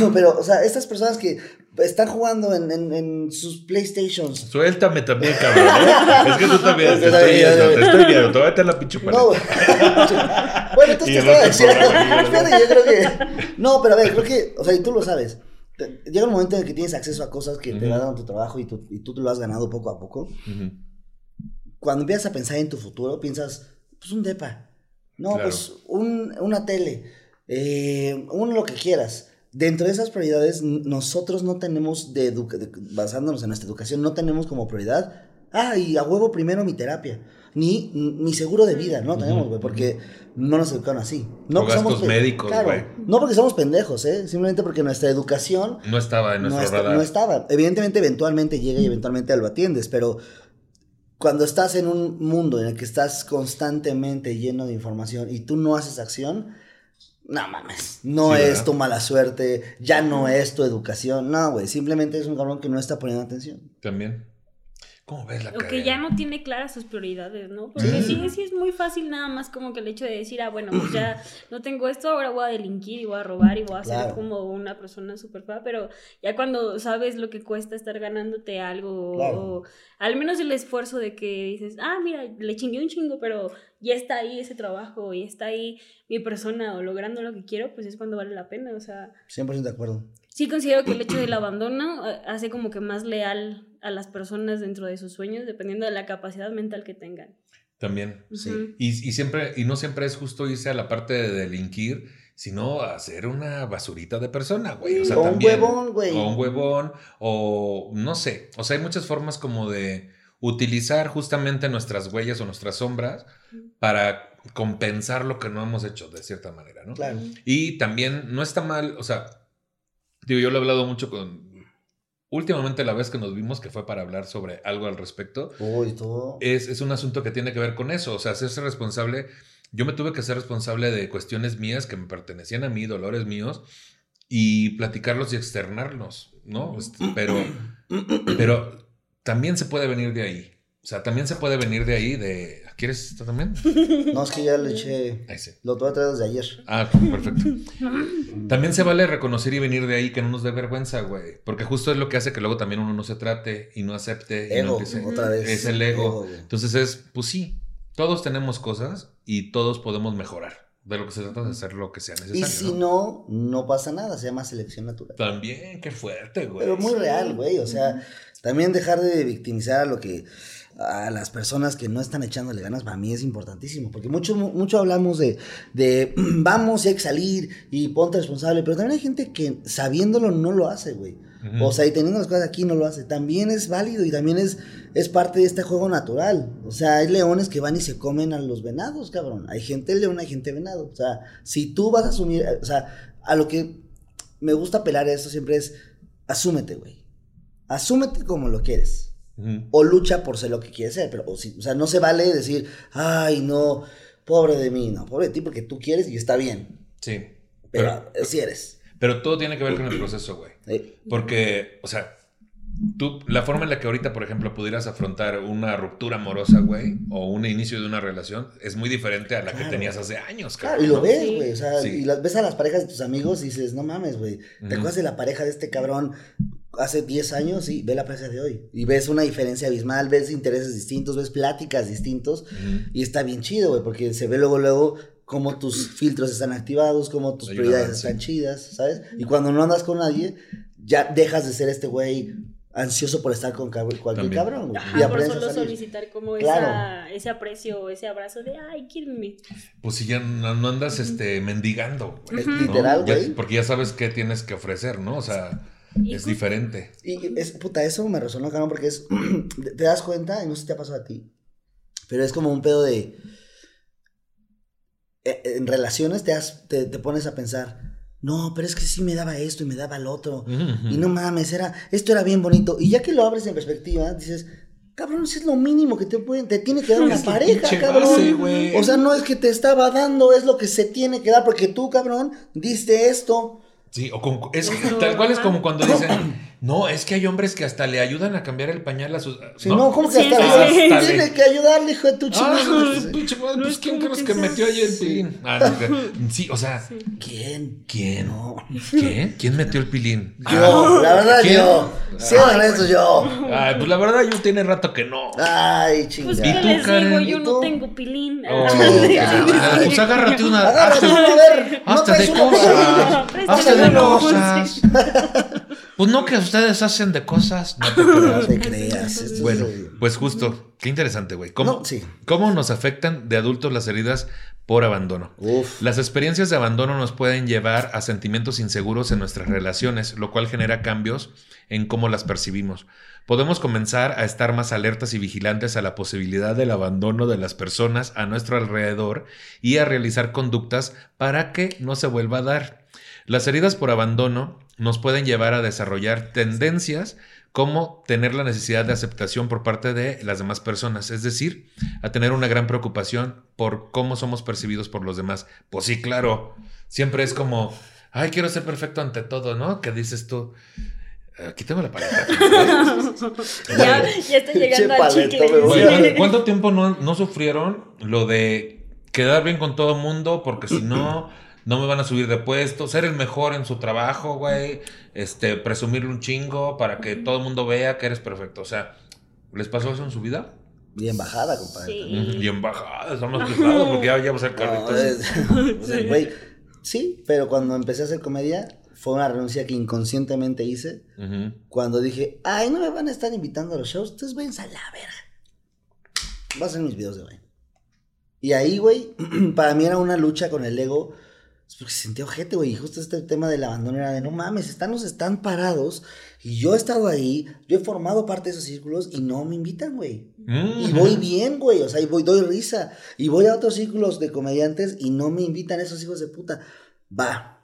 S1: no. [laughs]
S3: Pero, o sea, estas personas que están jugando en, en- en sus PlayStations.
S1: Suéltame también, cabrón. ¿eh? Es que tú también [laughs] te estoy viendo, te estoy viendo. Te voy a meter la pinche.
S3: No, [laughs] bueno, entonces te estaba diciendo. yo creo que. No, pero a ver, creo que. O sea, y tú lo sabes. Te- Llega un momento en el que tienes acceso a cosas que te
S1: Ujú.
S3: dan tu trabajo y tú, y tú te lo has ganado poco a poco.
S1: Ujú.
S3: Cuando empiezas a pensar en tu futuro, piensas, pues un depa. No,
S1: Claro.
S3: pues un, una tele. Eh, un lo que quieras. Dentro de esas prioridades, nosotros no tenemos, de, de- basándonos en nuestra educación, no tenemos como prioridad, ah, y a huevo primero mi terapia, ni mi seguro de vida, no tenemos, güey, porque no nos educaron así. No
S1: O
S3: porque somos
S1: gastos
S3: pe-
S1: médicos,
S3: claro,
S1: güey.
S3: No porque somos pendejos, ¿eh? Simplemente porque nuestra educación
S1: No estaba en
S3: no,
S1: nuestro radar.
S3: no estaba. Evidentemente, eventualmente llega y eventualmente lo atiendes, pero cuando estás en un mundo en el que estás constantemente lleno de información y tú no haces acción, no mames, no
S1: Sí,
S3: es
S1: ¿verdad?
S3: tu mala suerte, ya no es tu educación, no, güey, simplemente es un cabrón que no está poniendo atención.
S1: También. ¿Cómo ves la
S4: O que ya no tiene claras sus prioridades, ¿no? Porque
S1: Sí.
S4: sí, sí es muy fácil nada más como que el hecho de decir, ah, bueno, pues ya no tengo esto, ahora voy a delinquir y voy a robar y voy a ser
S3: Claro.
S4: como una persona súper fea, pero ya cuando sabes lo que cuesta estar ganándote algo,
S3: Claro.
S4: o al menos el esfuerzo de que dices, ah, mira, le chingué un chingo, pero ya está ahí ese trabajo, y está ahí mi persona o logrando lo que quiero, pues es cuando vale la pena, o sea,
S3: 100% de acuerdo.
S4: Sí considero que el hecho del abandono eh, hace como que más leal a las personas dentro de sus sueños, dependiendo de la capacidad mental que tengan.
S1: También.
S3: Sí.
S1: Y, y siempre, y no siempre es justo irse a la parte de delinquir, sino a ser una basurita de persona, güey. O sea,
S3: O un
S1: también.
S3: huevón, güey.
S1: O un huevón, o no sé. O sea, hay muchas formas como de utilizar justamente nuestras huellas o nuestras sombras para compensar lo que no hemos hecho de cierta manera, ¿no?
S3: Claro.
S1: Y también no está mal, o sea, digo, yo lo he hablado mucho con... Últimamente la vez que nos vimos, que fue para hablar sobre algo al respecto,
S3: Uy, todo.
S1: es, es un asunto que tiene que ver con eso, o sea, hacerse responsable. Yo me tuve que ser responsable de cuestiones mías que me pertenecían a mí, dolores míos, y platicarlos y externarlos, ¿no? Este, [clears throat] pero, pero también se puede venir de ahí. O sea, también se puede venir de ahí de... ¿Quieres esto también? [laughs]
S3: No, es que ya le eché. Lo tuve traer desde ayer.
S1: Ah, perfecto. También se vale reconocer y venir de ahí que no nos dé vergüenza, güey. Porque justo es lo que hace que luego también uno no se trate y no acepte. y no
S3: Ego,
S1: empiece-
S3: otra vez.
S1: Es el ego.
S3: güey.
S1: Entonces es, pues sí, todos tenemos cosas y todos podemos mejorar. De lo que se trata de hacer lo que sea
S3: Y
S1: necesario.
S3: si
S1: ¿no?
S3: no, no pasa nada, se llama selección natural.
S1: También, qué fuerte, güey.
S3: Pero muy real, güey. O sea, también dejar de victimizar a lo que a las personas que no están echándole ganas para mí es importantísimo. Porque mucho, mucho hablamos de, de [clears throat] vamos y hay que salir y ponte responsable. Pero también hay gente que sabiéndolo no lo hace, güey. O sea, y teniendo las cosas aquí no lo hace. También es válido y también es, es parte de este juego natural. O sea, hay leones que van y se comen a los venados, cabrón. Hay gente león, hay gente venado. O sea, si tú vas a asumir, o sea, a lo que me gusta apelar a esto siempre es, asúmete, güey. Asúmete como lo quieres. O lucha por ser lo que quieres ser. Pero, o, si- o sea, no se vale decir, ay, no, pobre de mí. No, pobre de ti porque tú quieres y está bien.
S1: Sí.
S3: Pero, si eres.
S1: Pero todo tiene que ver con el proceso, güey. Porque, o sea, tú, la forma en la que ahorita, por ejemplo, pudieras afrontar una ruptura amorosa, güey, o un inicio de una relación, es muy diferente a la que
S3: Claro.
S1: tenías hace años,
S3: Claro,
S1: cabrón.
S3: y lo
S1: ¿no?
S3: ves, güey. O sea,
S1: Sí.
S3: y las, ves a las parejas de tus amigos y dices, no mames, güey. ¿Te
S1: Ujú.
S3: acuerdas de la pareja de este cabrón hace 10 años? Sí, ve la pareja de hoy. Y ves una diferencia abismal, ves intereses distintos, ves pláticas distintos. Y está bien chido, güey, porque se ve luego, luego cómo tus filtros están activados, cómo tus prioridades están chidas, ¿sabes? Y cuando no andas con nadie, ya dejas de ser este güey ansioso por estar con cab- cualquier
S1: También.
S3: cabrón, güey.
S4: Ajá,
S3: y
S4: por solo solicitar como
S3: Claro.
S4: esa, ese aprecio, ese abrazo de, ay, quírenme.
S1: Pues si ya no, no andas este, mendigando. güey,
S3: Es
S1: ¿no?
S3: literal,
S1: Ya-
S3: güey.
S1: porque ya sabes qué tienes que ofrecer, ¿no? O sea,
S4: Y
S1: es diferente.
S3: Y es, puta, eso me resonó, cabrón, porque es, [clears throat] te das cuenta, y no sé si te ha pasado a ti, pero es como un pedo de, eh, en relaciones te, das- te, te pones a pensar, no, pero es que sí me daba esto y me daba el otro, y no mames, era, esto era bien bonito, y ya que lo abres en perspectiva, dices, cabrón, eso es lo mínimo que te pueden, te tiene que dar una
S1: Es
S3: pareja, cabrón.
S1: base, güey.
S3: o sea, no es que te estaba dando, es lo que se tiene que dar, porque tú, cabrón, diste esto.
S1: Sí, o con, es tal cual es como cuando dicen, no, es que hay hombres que hasta le ayudan a cambiar el pañal a sus...
S3: Si no, ¿cómo que
S4: Sí,
S3: hasta
S4: sí,
S1: sí.
S3: Tiene que ayudarle, hijo de tu
S1: Ah,
S3: chingada.
S1: pinche madre,
S4: No
S1: pues
S4: es
S1: ¿quién crees
S4: que
S1: metió ahí el pilín? Ah, no, sí, o sea,
S3: ¿Quién?
S1: ¿quién? ¿Quién? ¿Quién metió el pilín?
S3: Yo, la verdad,
S1: ¿quién?
S3: yo. Sí, honesto, yo.
S1: Ay, pues la verdad yo tiene rato que no.
S3: Ay,
S4: Pues
S3: chingada.
S4: ¿qué
S1: tú,
S4: les
S1: Karen?
S4: digo,
S3: ¿Y
S4: yo
S3: tú?
S4: no tengo pilín.
S1: Oh, [laughs] ah,
S3: ay.
S1: pues agárrate una.
S3: Agárrate a ver. ¿no
S1: Hazte
S3: traes
S1: de cosas. Hazte de cosas. [laughs] Pues no que ustedes hacen de cosas. No te [laughs]
S3: No
S1: creas.
S3: te creas.
S1: Bueno,
S3: es-
S1: pues justo. Qué interesante, güey. ¿Cómo,
S3: No, sí.
S1: ¿Cómo nos afectan de adultos las heridas por abandono?
S3: Uf.
S1: Las experiencias de abandono nos pueden llevar a sentimientos inseguros en nuestras relaciones, lo cual genera cambios en cómo las percibimos. Podemos comenzar a estar más alertas y vigilantes a la posibilidad del abandono de las personas a nuestro alrededor y a realizar conductas para que no se vuelva a dar. Las heridas por abandono nos pueden llevar a desarrollar tendencias como tener la necesidad de aceptación por parte de las demás personas, es decir, a tener una gran preocupación por cómo somos percibidos por los demás. Pues sí, claro, siempre es como, ay, quiero ser perfecto ante todo, ¿no? Que dices tú, aquí tengo la paleta. [laughs]
S4: ya, ya está llegando al
S3: paleta,
S4: chicle.
S1: ¿cuánto, tiempo no, no sufrieron lo de quedar bien con todo mundo? Porque si no, no me van a subir de puesto. Ser el mejor en su trabajo, güey. Este, presumirle un chingo para que todo el mundo vea que eres perfecto. O sea, ¿les pasó eso en su vida?
S3: Bien bajada, compadre.
S4: Sí.
S1: Y en bajada, estamos pesados porque ya, va a ser
S3: No,
S1: carritos.
S3: es- [laughs] o sea, güey, sí, pero cuando empecé a hacer comedia, fue una renuncia que inconscientemente hice. Cuando dije, ay, no me van a estar invitando a los shows, entonces váyanse a la verga. Voy a hacer mis videos de baile. Y ahí, güey, [clears throat] para mí era una lucha con el ego. Es porque se sentía ojete, güey. Y justo este tema del abandono era de, no mames, están, nos están parados. Y yo he estado ahí, yo he formado parte de esos círculos y no me invitan, güey. Y
S1: Ujú.
S3: voy bien, güey. O sea, y voy, doy risa. Y voy a otros círculos de comediantes y no me invitan esos hijos de puta. Va.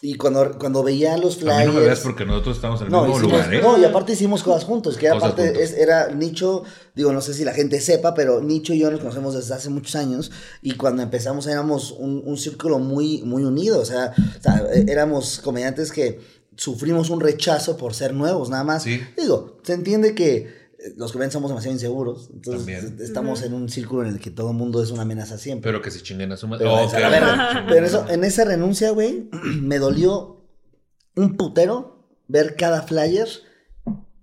S3: Y cuando, cuando veía los
S1: A
S3: flyers.
S1: mí no me veas porque nosotros estamos en el
S3: No,
S1: mismo
S3: hicimos-
S1: lugar, ¿eh?
S3: no, y aparte hicimos cosas juntos, que
S1: Cosas
S3: parte,
S1: juntos.
S3: es- era Nicho, digo, no sé si la gente sepa, pero Nicho y yo nos conocemos desde hace muchos años, y cuando empezamos éramos un, un círculo muy, muy unido, o sea, o sea, eh, éramos comediantes que sufrimos un rechazo por ser nuevos, nada más.
S1: Sí.
S3: Digo, se entiende que los comediantes somos demasiado inseguros, entonces
S1: También.
S3: estamos en un círculo en el que todo el mundo es una amenaza siempre.
S1: Pero que se chinguen a su madre.
S3: Pero,
S1: Oh,
S3: váyanse a la
S1: ok.
S3: verga. Pero eso, en esa renuncia, güey, [clears throat] me dolió un putero ver cada flyer.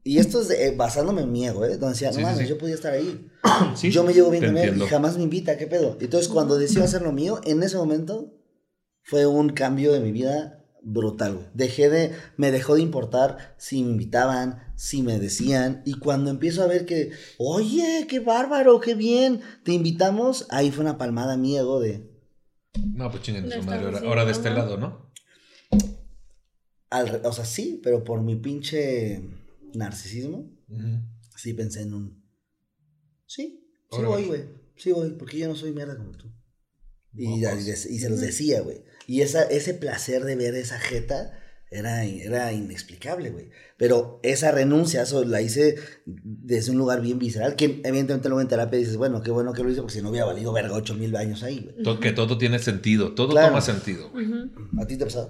S3: Y esto es de- eh, basándome en mi ego, ¿eh? Donde decía, no
S1: Sí,
S3: mames,
S1: sí.
S3: yo podía estar ahí. [clears throat]
S1: Sí,
S3: yo me llevo bien con él y jamás me invita, ¿qué pedo? Entonces, cuando decido hacer lo mío, en ese momento fue un cambio de mi vida brutal, güey. Dejé de, me dejó de importar si me invitaban, si me decían. Y cuando empiezo a ver que, oye, qué bárbaro, qué bien, te invitamos, ahí fue una palmada mi ego de,
S1: No, pues chinguen su madre. Ahora, ahora de este lado, ¿no?
S3: al o sea, sí, pero por mi pinche narcisismo, sí pensé en un, sí, sí voy, güey, sí voy, porque yo no soy mierda como tú. Y, y se los decía, güey. Y esa, ese placer de ver esa jeta era, era inexplicable, güey. Pero esa renuncia, eso la hice desde un lugar bien visceral, que evidentemente luego en terapia dices, bueno, qué bueno que lo hice, porque si no hubiera valido verga ocho mil años ahí, güey.
S1: To- Que todo tiene sentido, todo
S3: Claro.
S1: toma sentido. güey.
S4: Ujú.
S3: ¿A ti te ha pasado?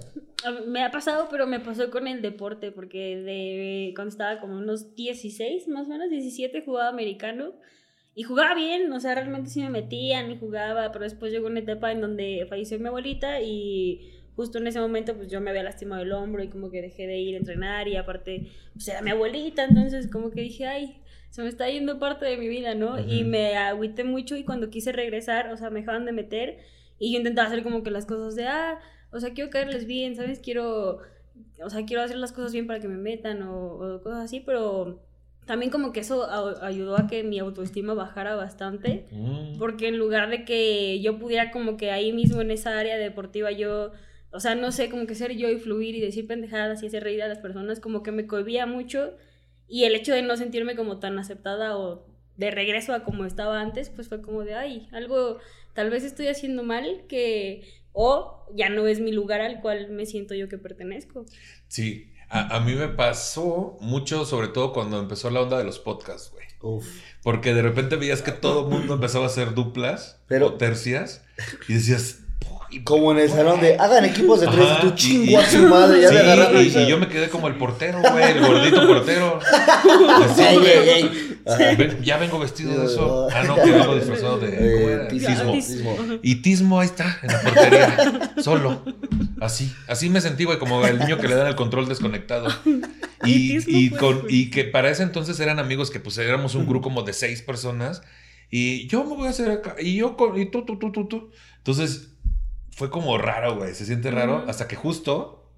S4: me ha pasado, pero me pasó con el deporte, porque de cuando estaba como unos 16, más o menos, 17, jugaba americano. Y jugaba bien, o sea, realmente sí me metían y jugaba, pero después llegó una etapa en donde falleció mi abuelita y justo en ese momento pues yo me había lastimado el hombro y como que dejé de ir a entrenar y aparte pues era mi abuelita, entonces como que dije, ay, se me está yendo parte de mi vida, ¿no? Y me agüité mucho y cuando quise regresar, o sea, me dejaban de meter y yo intentaba hacer como que las cosas de, ah, o sea, quiero caerles bien, ¿sabes? Quiero, o sea, quiero hacer las cosas bien para que me metan o, o cosas así, pero también como que eso a- ayudó a que mi autoestima bajara bastante.
S1: Mm.
S4: Porque en lugar de que yo pudiera como que ahí mismo en esa área deportiva yo, o sea, no sé, como que ser yo y fluir y decir pendejadas y hacer reír a las personas, como que me cohibía mucho. Y el hecho de no sentirme como tan aceptada o de regreso a como estaba antes, pues fue como de, ay, algo tal vez estoy haciendo mal que... O ya no es mi lugar al cual me siento yo que pertenezco.
S1: Sí, a, a mí me pasó mucho, sobre todo cuando empezó la onda de los podcasts, güey.
S3: Uf.
S1: Porque de repente veías que todo el mundo empezaba a hacer duplas
S3: Pero-
S1: o tercias y decías,
S3: como en el salón de hagan equipos de tres
S1: Ajá,
S3: y tú chingo
S1: y-
S3: a su madre, ya
S1: sí,
S3: le agarraron.
S1: y, y yo me quedé como el portero, güey, el gordito portero. [laughs] Así,
S3: Ey,
S1: güey.
S3: ey, ey. Ajá.
S1: Ven- ya vengo vestido de eso. Ah, no, que vengo disfrazado de
S3: Eh,
S1: ¿cómo era?
S3: tismo.
S1: Tismo. Y Tismo ahí está, en la portería, solo. Así, así me sentí, güey, como el niño que le dan el control desconectado.
S4: Y
S1: Y, con, que para ese entonces eran amigos que pues éramos un grupo como de seis personas. Y yo me voy a hacer acá. Y yo con. Y tú, tú, tú, tú, tú. Entonces fue como raro, güey. Se siente raro. Hasta que justo.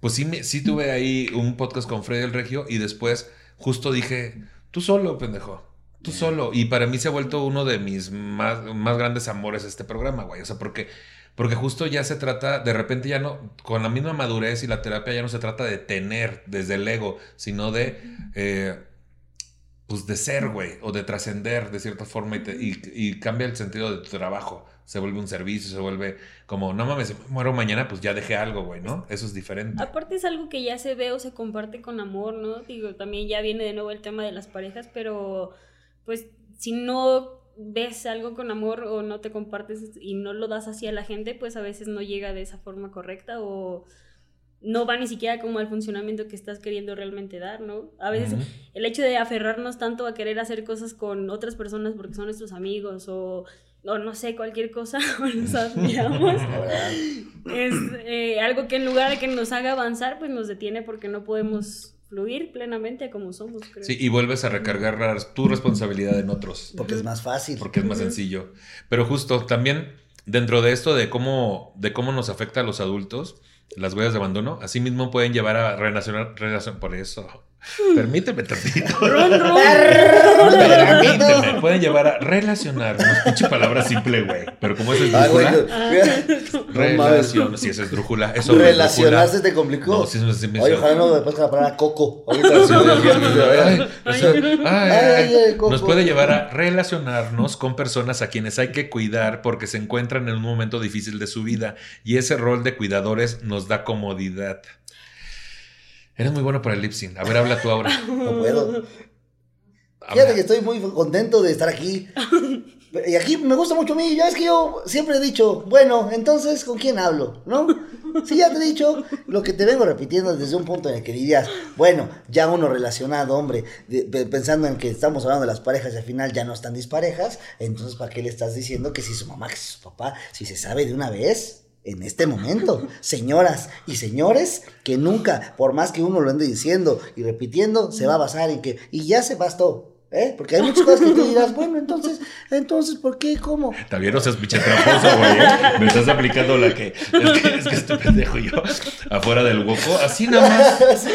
S1: Pues sí, me, sí tuve ahí un podcast con Freddy el Regio. Y después justo dije: Tú solo, pendejo. Tú solo. Y para mí se ha vuelto uno de mis más, más grandes amores este programa, güey. O sea, porque, porque justo ya se trata, de repente ya no, con la misma madurez y la terapia ya no se trata de tener desde el ego, sino de, eh, pues de ser, güey, o de trascender de cierta forma y, te- y- y cambia el sentido de tu trabajo. Se vuelve un servicio, se vuelve como, no mames, muero mañana, pues ya dejé algo, güey, ¿no? Eso es diferente.
S4: Aparte es algo que ya se ve o se comparte con amor, ¿no? Digo, también ya viene de nuevo el tema de las parejas, pero pues si no ves algo con amor o no te compartes y no lo das así a la gente, pues a veces no llega de esa forma correcta o no va ni siquiera como al funcionamiento que estás queriendo realmente dar, ¿no? A veces el hecho de aferrarnos tanto a querer hacer cosas con otras personas porque son nuestros amigos o, o no sé, cualquier cosa, [laughs] o nos [laughs] admiramos, es eh, algo que en lugar de que nos haga avanzar, pues nos detiene porque no podemos fluir plenamente como somos, creo.
S1: Sí, y vuelves a recargar la- tu responsabilidad en otros.
S3: Porque es más fácil.
S1: porque es más sencillo. Pero justo también dentro de esto de cómo, de cómo nos afecta a los adultos, las huellas de abandono, así mismo pueden llevar a relacionar, relacion- por eso, [laughs] permíteme tantito. Permíteme, pueden llevar a relacionarnos. Pinche palabra simple, güey. Pero como es esdrújula,
S3: mira. No mames.
S1: relación. Si es esdrújula, eso es
S3: Relacionarse te complicó.
S1: No, sí, sí.
S3: Oye, ojalá no después con la palabra
S1: eso-
S3: Coco.
S1: Nos puede llevar a relacionarnos con personas a quienes hay que cuidar porque se encuentran en un momento difícil de su vida y ese rol de cuidadores nos da comodidad. Eres muy bueno para el lip sync. A ver, habla tú ahora. [laughs]
S3: No puedo. Fíjate que estoy muy contento de estar aquí. Y aquí me gusta mucho a mí. Ya es que yo siempre he dicho, bueno, entonces, ¿con quién hablo? ¿No? Si ya te he dicho lo que te vengo repitiendo desde un punto en el que dirías, bueno, ya uno relacionado, hombre, de- de- pensando en que estamos hablando de las parejas y al final ya no están disparejas, entonces ¿para qué le estás diciendo que si su mamá, que si su papá, si se sabe de una vez? En este momento, señoras y señores, que nunca, por más que uno lo ande diciendo y repitiendo, se va a basar en que, y ya se bastó, ¿eh? Porque hay muchas cosas que tú dirás, bueno, entonces, entonces, ¿por qué? ¿Cómo?
S1: También no seas pinche tramposo, güey. ¿eh? Me estás aplicando la que. Es que, es que este pendejo y yo, afuera del hueco, así nada más.
S3: Así,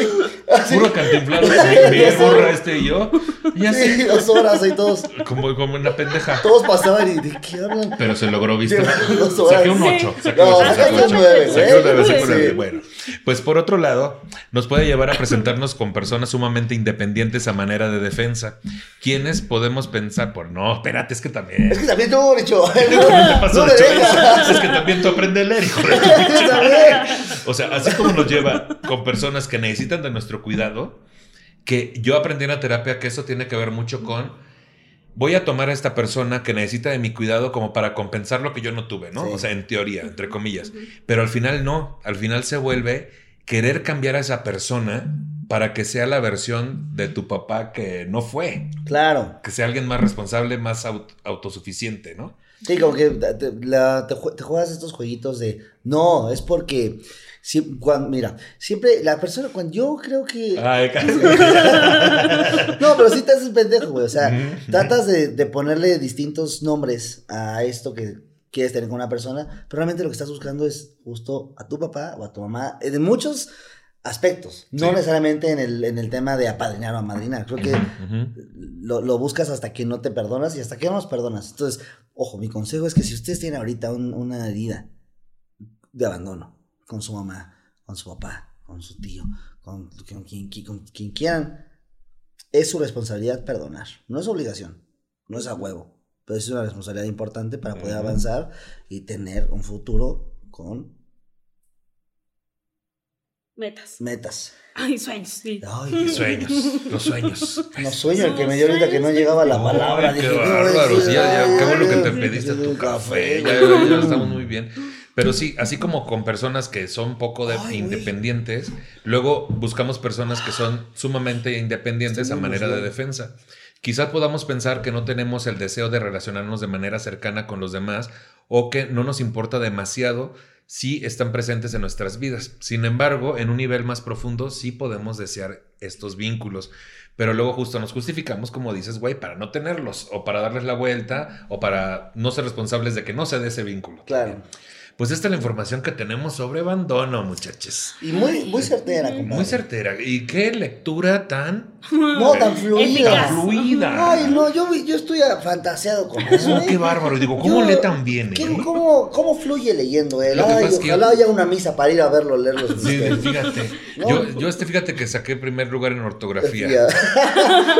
S3: así.
S1: Puro cantinflado. Mi, burra este y yo. Y así.
S3: Sí, dos horas y todos,
S1: Como, como una pendeja.
S3: todos pasaban y ¿de qué hablan?
S1: Pero se logró, ¿viste?
S3: Sí, dos horas.
S1: Saqué un
S4: Sí.
S1: 8. Saqué
S3: No,
S1: un ocho,
S3: sacaste
S1: saqué
S3: un
S1: un
S3: nueve,
S1: Saqué un nueve, saqué un
S3: Sí.
S1: nueve. Bueno, pues por otro lado, nos puede llevar a presentarnos con personas sumamente independientes a manera de defensa. ¿Quiénes podemos pensar por no? Espérate, es que también.
S3: Es que también tú, Richo. [laughs]
S1: ¿Qué te pasó,
S3: No.
S1: Es que también tú aprendes a leer, hijo de. [laughs] O sea, así como nos lleva con personas que necesitan de nuestro cuidado, que yo aprendí en la terapia que eso tiene que ver mucho con voy a tomar a esta persona que necesita de mi cuidado como para compensar lo que yo no tuve, ¿no?
S3: Sí.
S1: O sea, en teoría, entre comillas. Pero al final no, al final se vuelve querer cambiar a esa persona para que sea la versión de tu papá que no fue,
S3: Claro.
S1: que sea alguien más responsable, más aut- autosuficiente, ¿no?
S3: Sí, como que te, la- te jue- te juegas estos jueguitos de, no, es porque, si, cuando, mira, siempre la persona, cuando yo creo que...
S1: Ay, [laughs]
S3: No, pero sí te haces pendejo, güey. O sea, tratas de, de ponerle distintos nombres a esto que quieres tener con una persona, pero realmente lo que estás buscando es justo a tu papá o a tu mamá, en muchos aspectos, no
S1: Sí.
S3: necesariamente en el, en el tema de apadrinar o amadrinar. Creo que lo, lo buscas hasta que no te perdonas y hasta que no nos perdonas. Entonces, ojo, mi consejo es que si ustedes tienen ahorita un- una herida de abandono con su mamá, con su papá, con su tío, con, con quien, con quien quieran, es su responsabilidad perdonar. No es obligación, no es a huevo, pero es una responsabilidad importante para poder avanzar y tener un futuro con
S4: Metas.
S3: metas.
S4: Ay, sueños, sí.
S3: Ay, [laughs]
S1: Sueños, los sueños.
S3: No sueño, el que me dio ahorita que no llegaba la
S1: Ay,
S3: palabra.
S1: qué
S3: dije, ¿qué voy a
S1: bárbaro. ya, ya, qué bueno que te pediste tu café. Ya, ya estamos muy bien. Pero sí, así como con personas que son poco de
S3: Ay,
S1: independientes, luego buscamos personas que son sumamente independientes a manera de defensa. Quizás podamos pensar que no tenemos el deseo de relacionarnos de manera cercana con los demás o que no nos importa demasiado si están presentes en nuestras vidas. Sin embargo, en un nivel más profundo sí podemos desear estos vínculos. Pero luego justo nos justificamos, como dices, güey, para no tenerlos, o para darles la vuelta, o para no ser responsables de que no se dé ese vínculo.
S3: Claro.
S1: Pues esta es la información que tenemos sobre abandono, muchachos.
S3: Y muy, muy certera, compadre.
S1: Muy certera. ¿Y qué lectura tan,
S3: No, tan fluida.
S1: Tan fluida?
S3: Ay, no, yo, vi- yo estoy fantaseado con eso. ¿eh?
S1: qué bárbaro. Digo, ¿cómo
S3: Yo-
S1: lee tan bien?
S3: ¿qué-
S1: eh?
S3: cómo, ¿Cómo fluye leyendo él? Ay,
S1: pasa es que-
S3: ojalá haya una misa para ir a verlo, leer los
S1: Sí,
S3: misterios.
S1: fíjate. [laughs]
S3: No.
S1: Yo, yo este, fíjate que saqué primer lugar en ortografía. [laughs]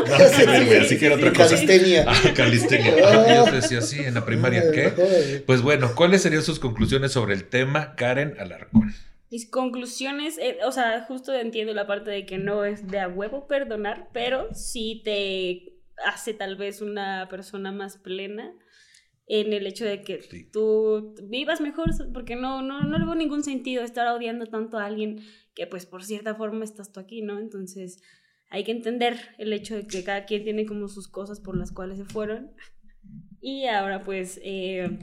S1: No, güey, así que era otra cosa.
S3: Calistenia.
S1: Ah, calistenia. Ah, Yo decía así en la primaria, [laughs] ¿qué? Pues bueno, ¿cuáles serían sus conclusiones sobre el tema, Karen Alarcón?
S4: Mis conclusiones, eh, o sea, justo entiendo la parte de que no es de a huevo perdonar, pero sí te hace tal vez una persona más plena en el hecho de que
S1: Sí.
S4: tú vivas mejor, porque no, no, no le veo ningún sentido estar odiando tanto a alguien que pues por cierta forma estás tú aquí, ¿no? Entonces hay que entender el hecho de que cada quien tiene como sus cosas por las cuales se fueron. Y ahora pues... eh,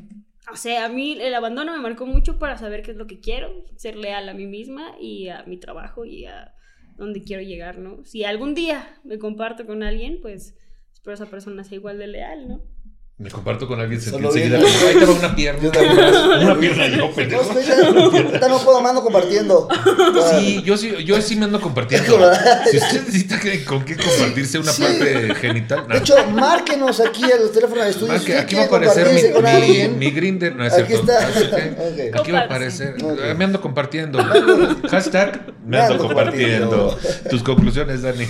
S4: o sea, a mí el abandono me marcó mucho para saber qué es lo que quiero, ser leal a mí misma y a mi trabajo y a dónde quiero llegar, ¿no? Si algún día me comparto con alguien, pues espero esa persona sea igual de leal, ¿no?
S1: Me comparto con alguien, sentí
S3: Solo
S1: enseguida, ahí te va una pierna. [laughs] Una pierna yo,
S3: No,
S1: pendejo.
S3: ahorita no puedo, mando compartiendo.
S1: Sí, yo sí, yo sí me ando compartiendo. Si usted necesita que- con qué compartirse una
S3: Sí.
S1: parte genital,
S3: De
S1: no.
S3: hecho, márquenos aquí a los teléfonos de estudio.
S1: Ah, aquí va a aparecer mi, mi, mi Grindr, no es
S3: Aquí
S1: cierto.
S3: está.
S1: Va a aparecer. Eh, Me ando compartiendo. [laughs] Hashtag me ando
S3: ando
S1: compartiendo.
S3: compartiendo.
S1: Tus conclusiones, Dani.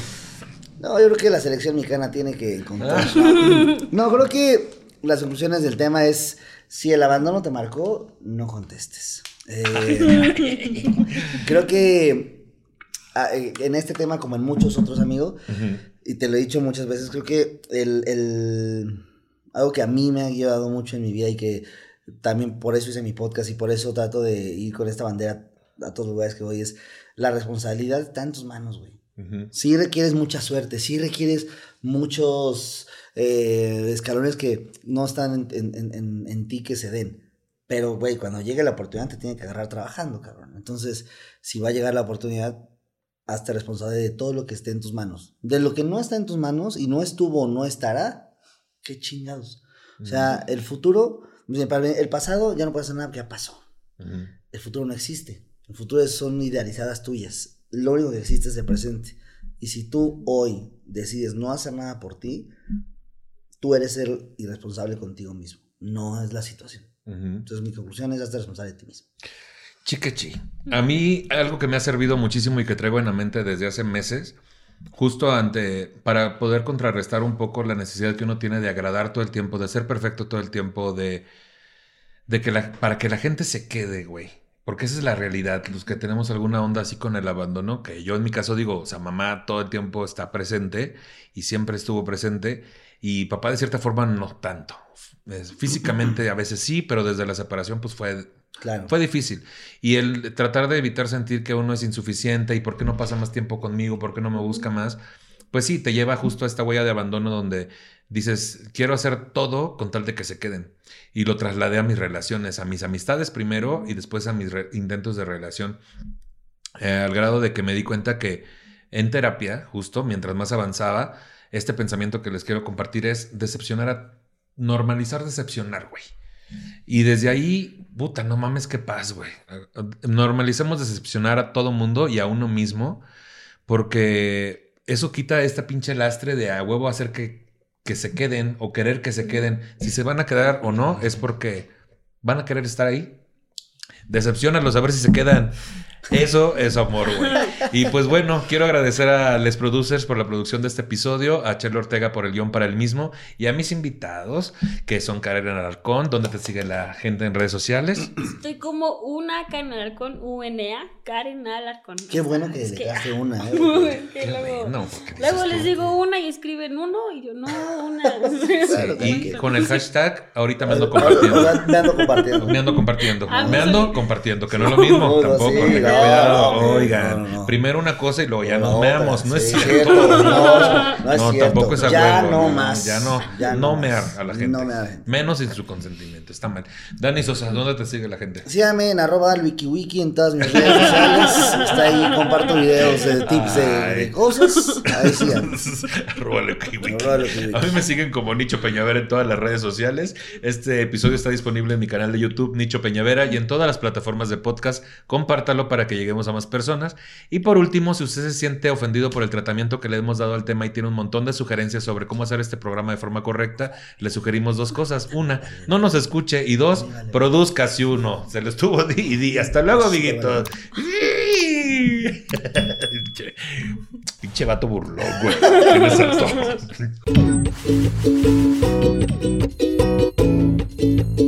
S3: No, yo creo que la selección mexicana tiene que encontrar.
S1: Ah. [laughs]
S3: No, creo que las conclusiones del tema es: si el abandono te marcó, no contestes. Eh, [laughs] creo que ah, eh, en este tema, como en muchos otros amigos, y te lo he dicho muchas veces, creo que el, el- algo que a mí me ha llevado mucho en mi vida y que también por eso hice mi podcast y por eso trato de ir con esta bandera a todos los lugares que voy es la responsabilidad está en tus manos, güey.
S1: Ujú.
S3: Sí requieres mucha suerte, sí requieres muchos eh, escalones que no están en, en- en- en ti que se den. Pero, güey, cuando llegue la oportunidad te tiene que agarrar trabajando, cabrón. Entonces, si va a llegar la oportunidad, hazte responsable de todo lo que esté en tus manos. De lo que no está en tus manos y no estuvo o no estará, qué chingados. O sea, el futuro, el pasado ya no puede hacer nada ya pasó.
S1: Ujú.
S3: El futuro no existe. El futuro son idealizadas tuyas. Lo único que existe es el presente. Y si tú hoy decides no hacer nada por ti, tú eres el irresponsable contigo mismo. No es la situación. Entonces mi conclusión es hazte responsable de ti mismo.
S1: Chiquechi. A mí algo que me ha servido muchísimo y que traigo en la mente desde hace meses, justo ante, para poder contrarrestar un poco la necesidad que uno tiene de agradar todo el tiempo, de ser perfecto todo el tiempo, de, de que la, para que la gente se quede, güey. Porque esa es la realidad, los que tenemos alguna onda así con el abandono, que yo en mi caso digo, o sea, mamá todo el tiempo está presente y siempre estuvo presente. Y papá de cierta forma no tanto. Físicamente a veces sí, pero desde la separación pues fue
S3: Claro.
S1: fue difícil. Y el tratar de evitar sentir que uno es insuficiente y por qué no pasa más tiempo conmigo, por qué no me busca más, pues sí, te lleva justo a esta huella de abandono donde dices, quiero hacer todo con tal de que se queden. Y lo trasladé a mis relaciones, a mis amistades primero y después a mis intentos de relación. Eh, al grado de que me di cuenta que en terapia, justo mientras más avanzaba, este pensamiento que les quiero compartir es decepcionar a... Normalizar decepcionar, güey. Y desde ahí, puta, no mames, qué paz, güey. Normalicemos decepcionar a todo mundo y a uno mismo, porque eso quita esta pinche lastre de a huevo hacer que, que se queden o querer que se queden. Si se van a quedar o no, es porque van a querer estar ahí. Decepcionalos a ver si se quedan. Eso es amor, güey. Y pues bueno, quiero agradecer a Les Producers por la producción de este episodio, a Chelo Ortega por el guion para el mismo y a mis invitados, que son Karen Alarcón, donde te sigue la gente en redes sociales.
S4: Estoy como una canal con UNA, Karen Alarcón.
S3: Qué bueno que
S4: que-
S3: dejaste una, ¿eh? [laughs]
S4: luego,
S1: porque
S4: luego les digo una y escriben uno y yo no, una.
S3: Claro, [laughs]
S1: Sí, y con el hashtag, ahorita me ando compartiendo.
S3: Me ando compartiendo.
S1: Me ando compartiendo.
S4: Ah,
S1: Me ando compartiendo, que no es lo mismo
S3: No,
S1: tampoco.
S3: sí,
S1: tengan
S3: no,
S1: cuidado.
S3: no,
S1: Oigan,
S3: no, no.
S1: Primero una cosa y luego ya nos meamos. No es cierto.
S3: No, no es
S1: No,
S3: cierto.
S1: tampoco es a
S3: Ya no más.
S1: Ya no,
S3: Ya
S1: no mear a la gente. Menos sin su consentimiento. Está mal. Dani Sosa, ¿dónde te sigue la gente?
S3: Síganme en arroba wikiwiki en todas mis redes sociales. Está ahí, comparto videos de tips de, cosas. Ahí [laughs] síganme.
S1: Arroba Wiki.
S3: Wiki.
S1: A mí me siguen como Nicho Peñavera en todas las redes sociales. Este episodio está disponible en mi canal de YouTube, Nicho Peñavera, y en todas las plataformas de podcast. Compártalo para que lleguemos a más personas. Y por último, si usted se siente ofendido por el tratamiento que le hemos dado al tema y tiene un montón de sugerencias sobre cómo hacer este programa de forma correcta, le sugerimos dos cosas. Una, no nos escuche. Y dos, produzca si uno. Se lo estuvo di y di. Hasta luego, amiguitos. [laughs] Pinche- vato burlón, güey. [laughs] Tienes.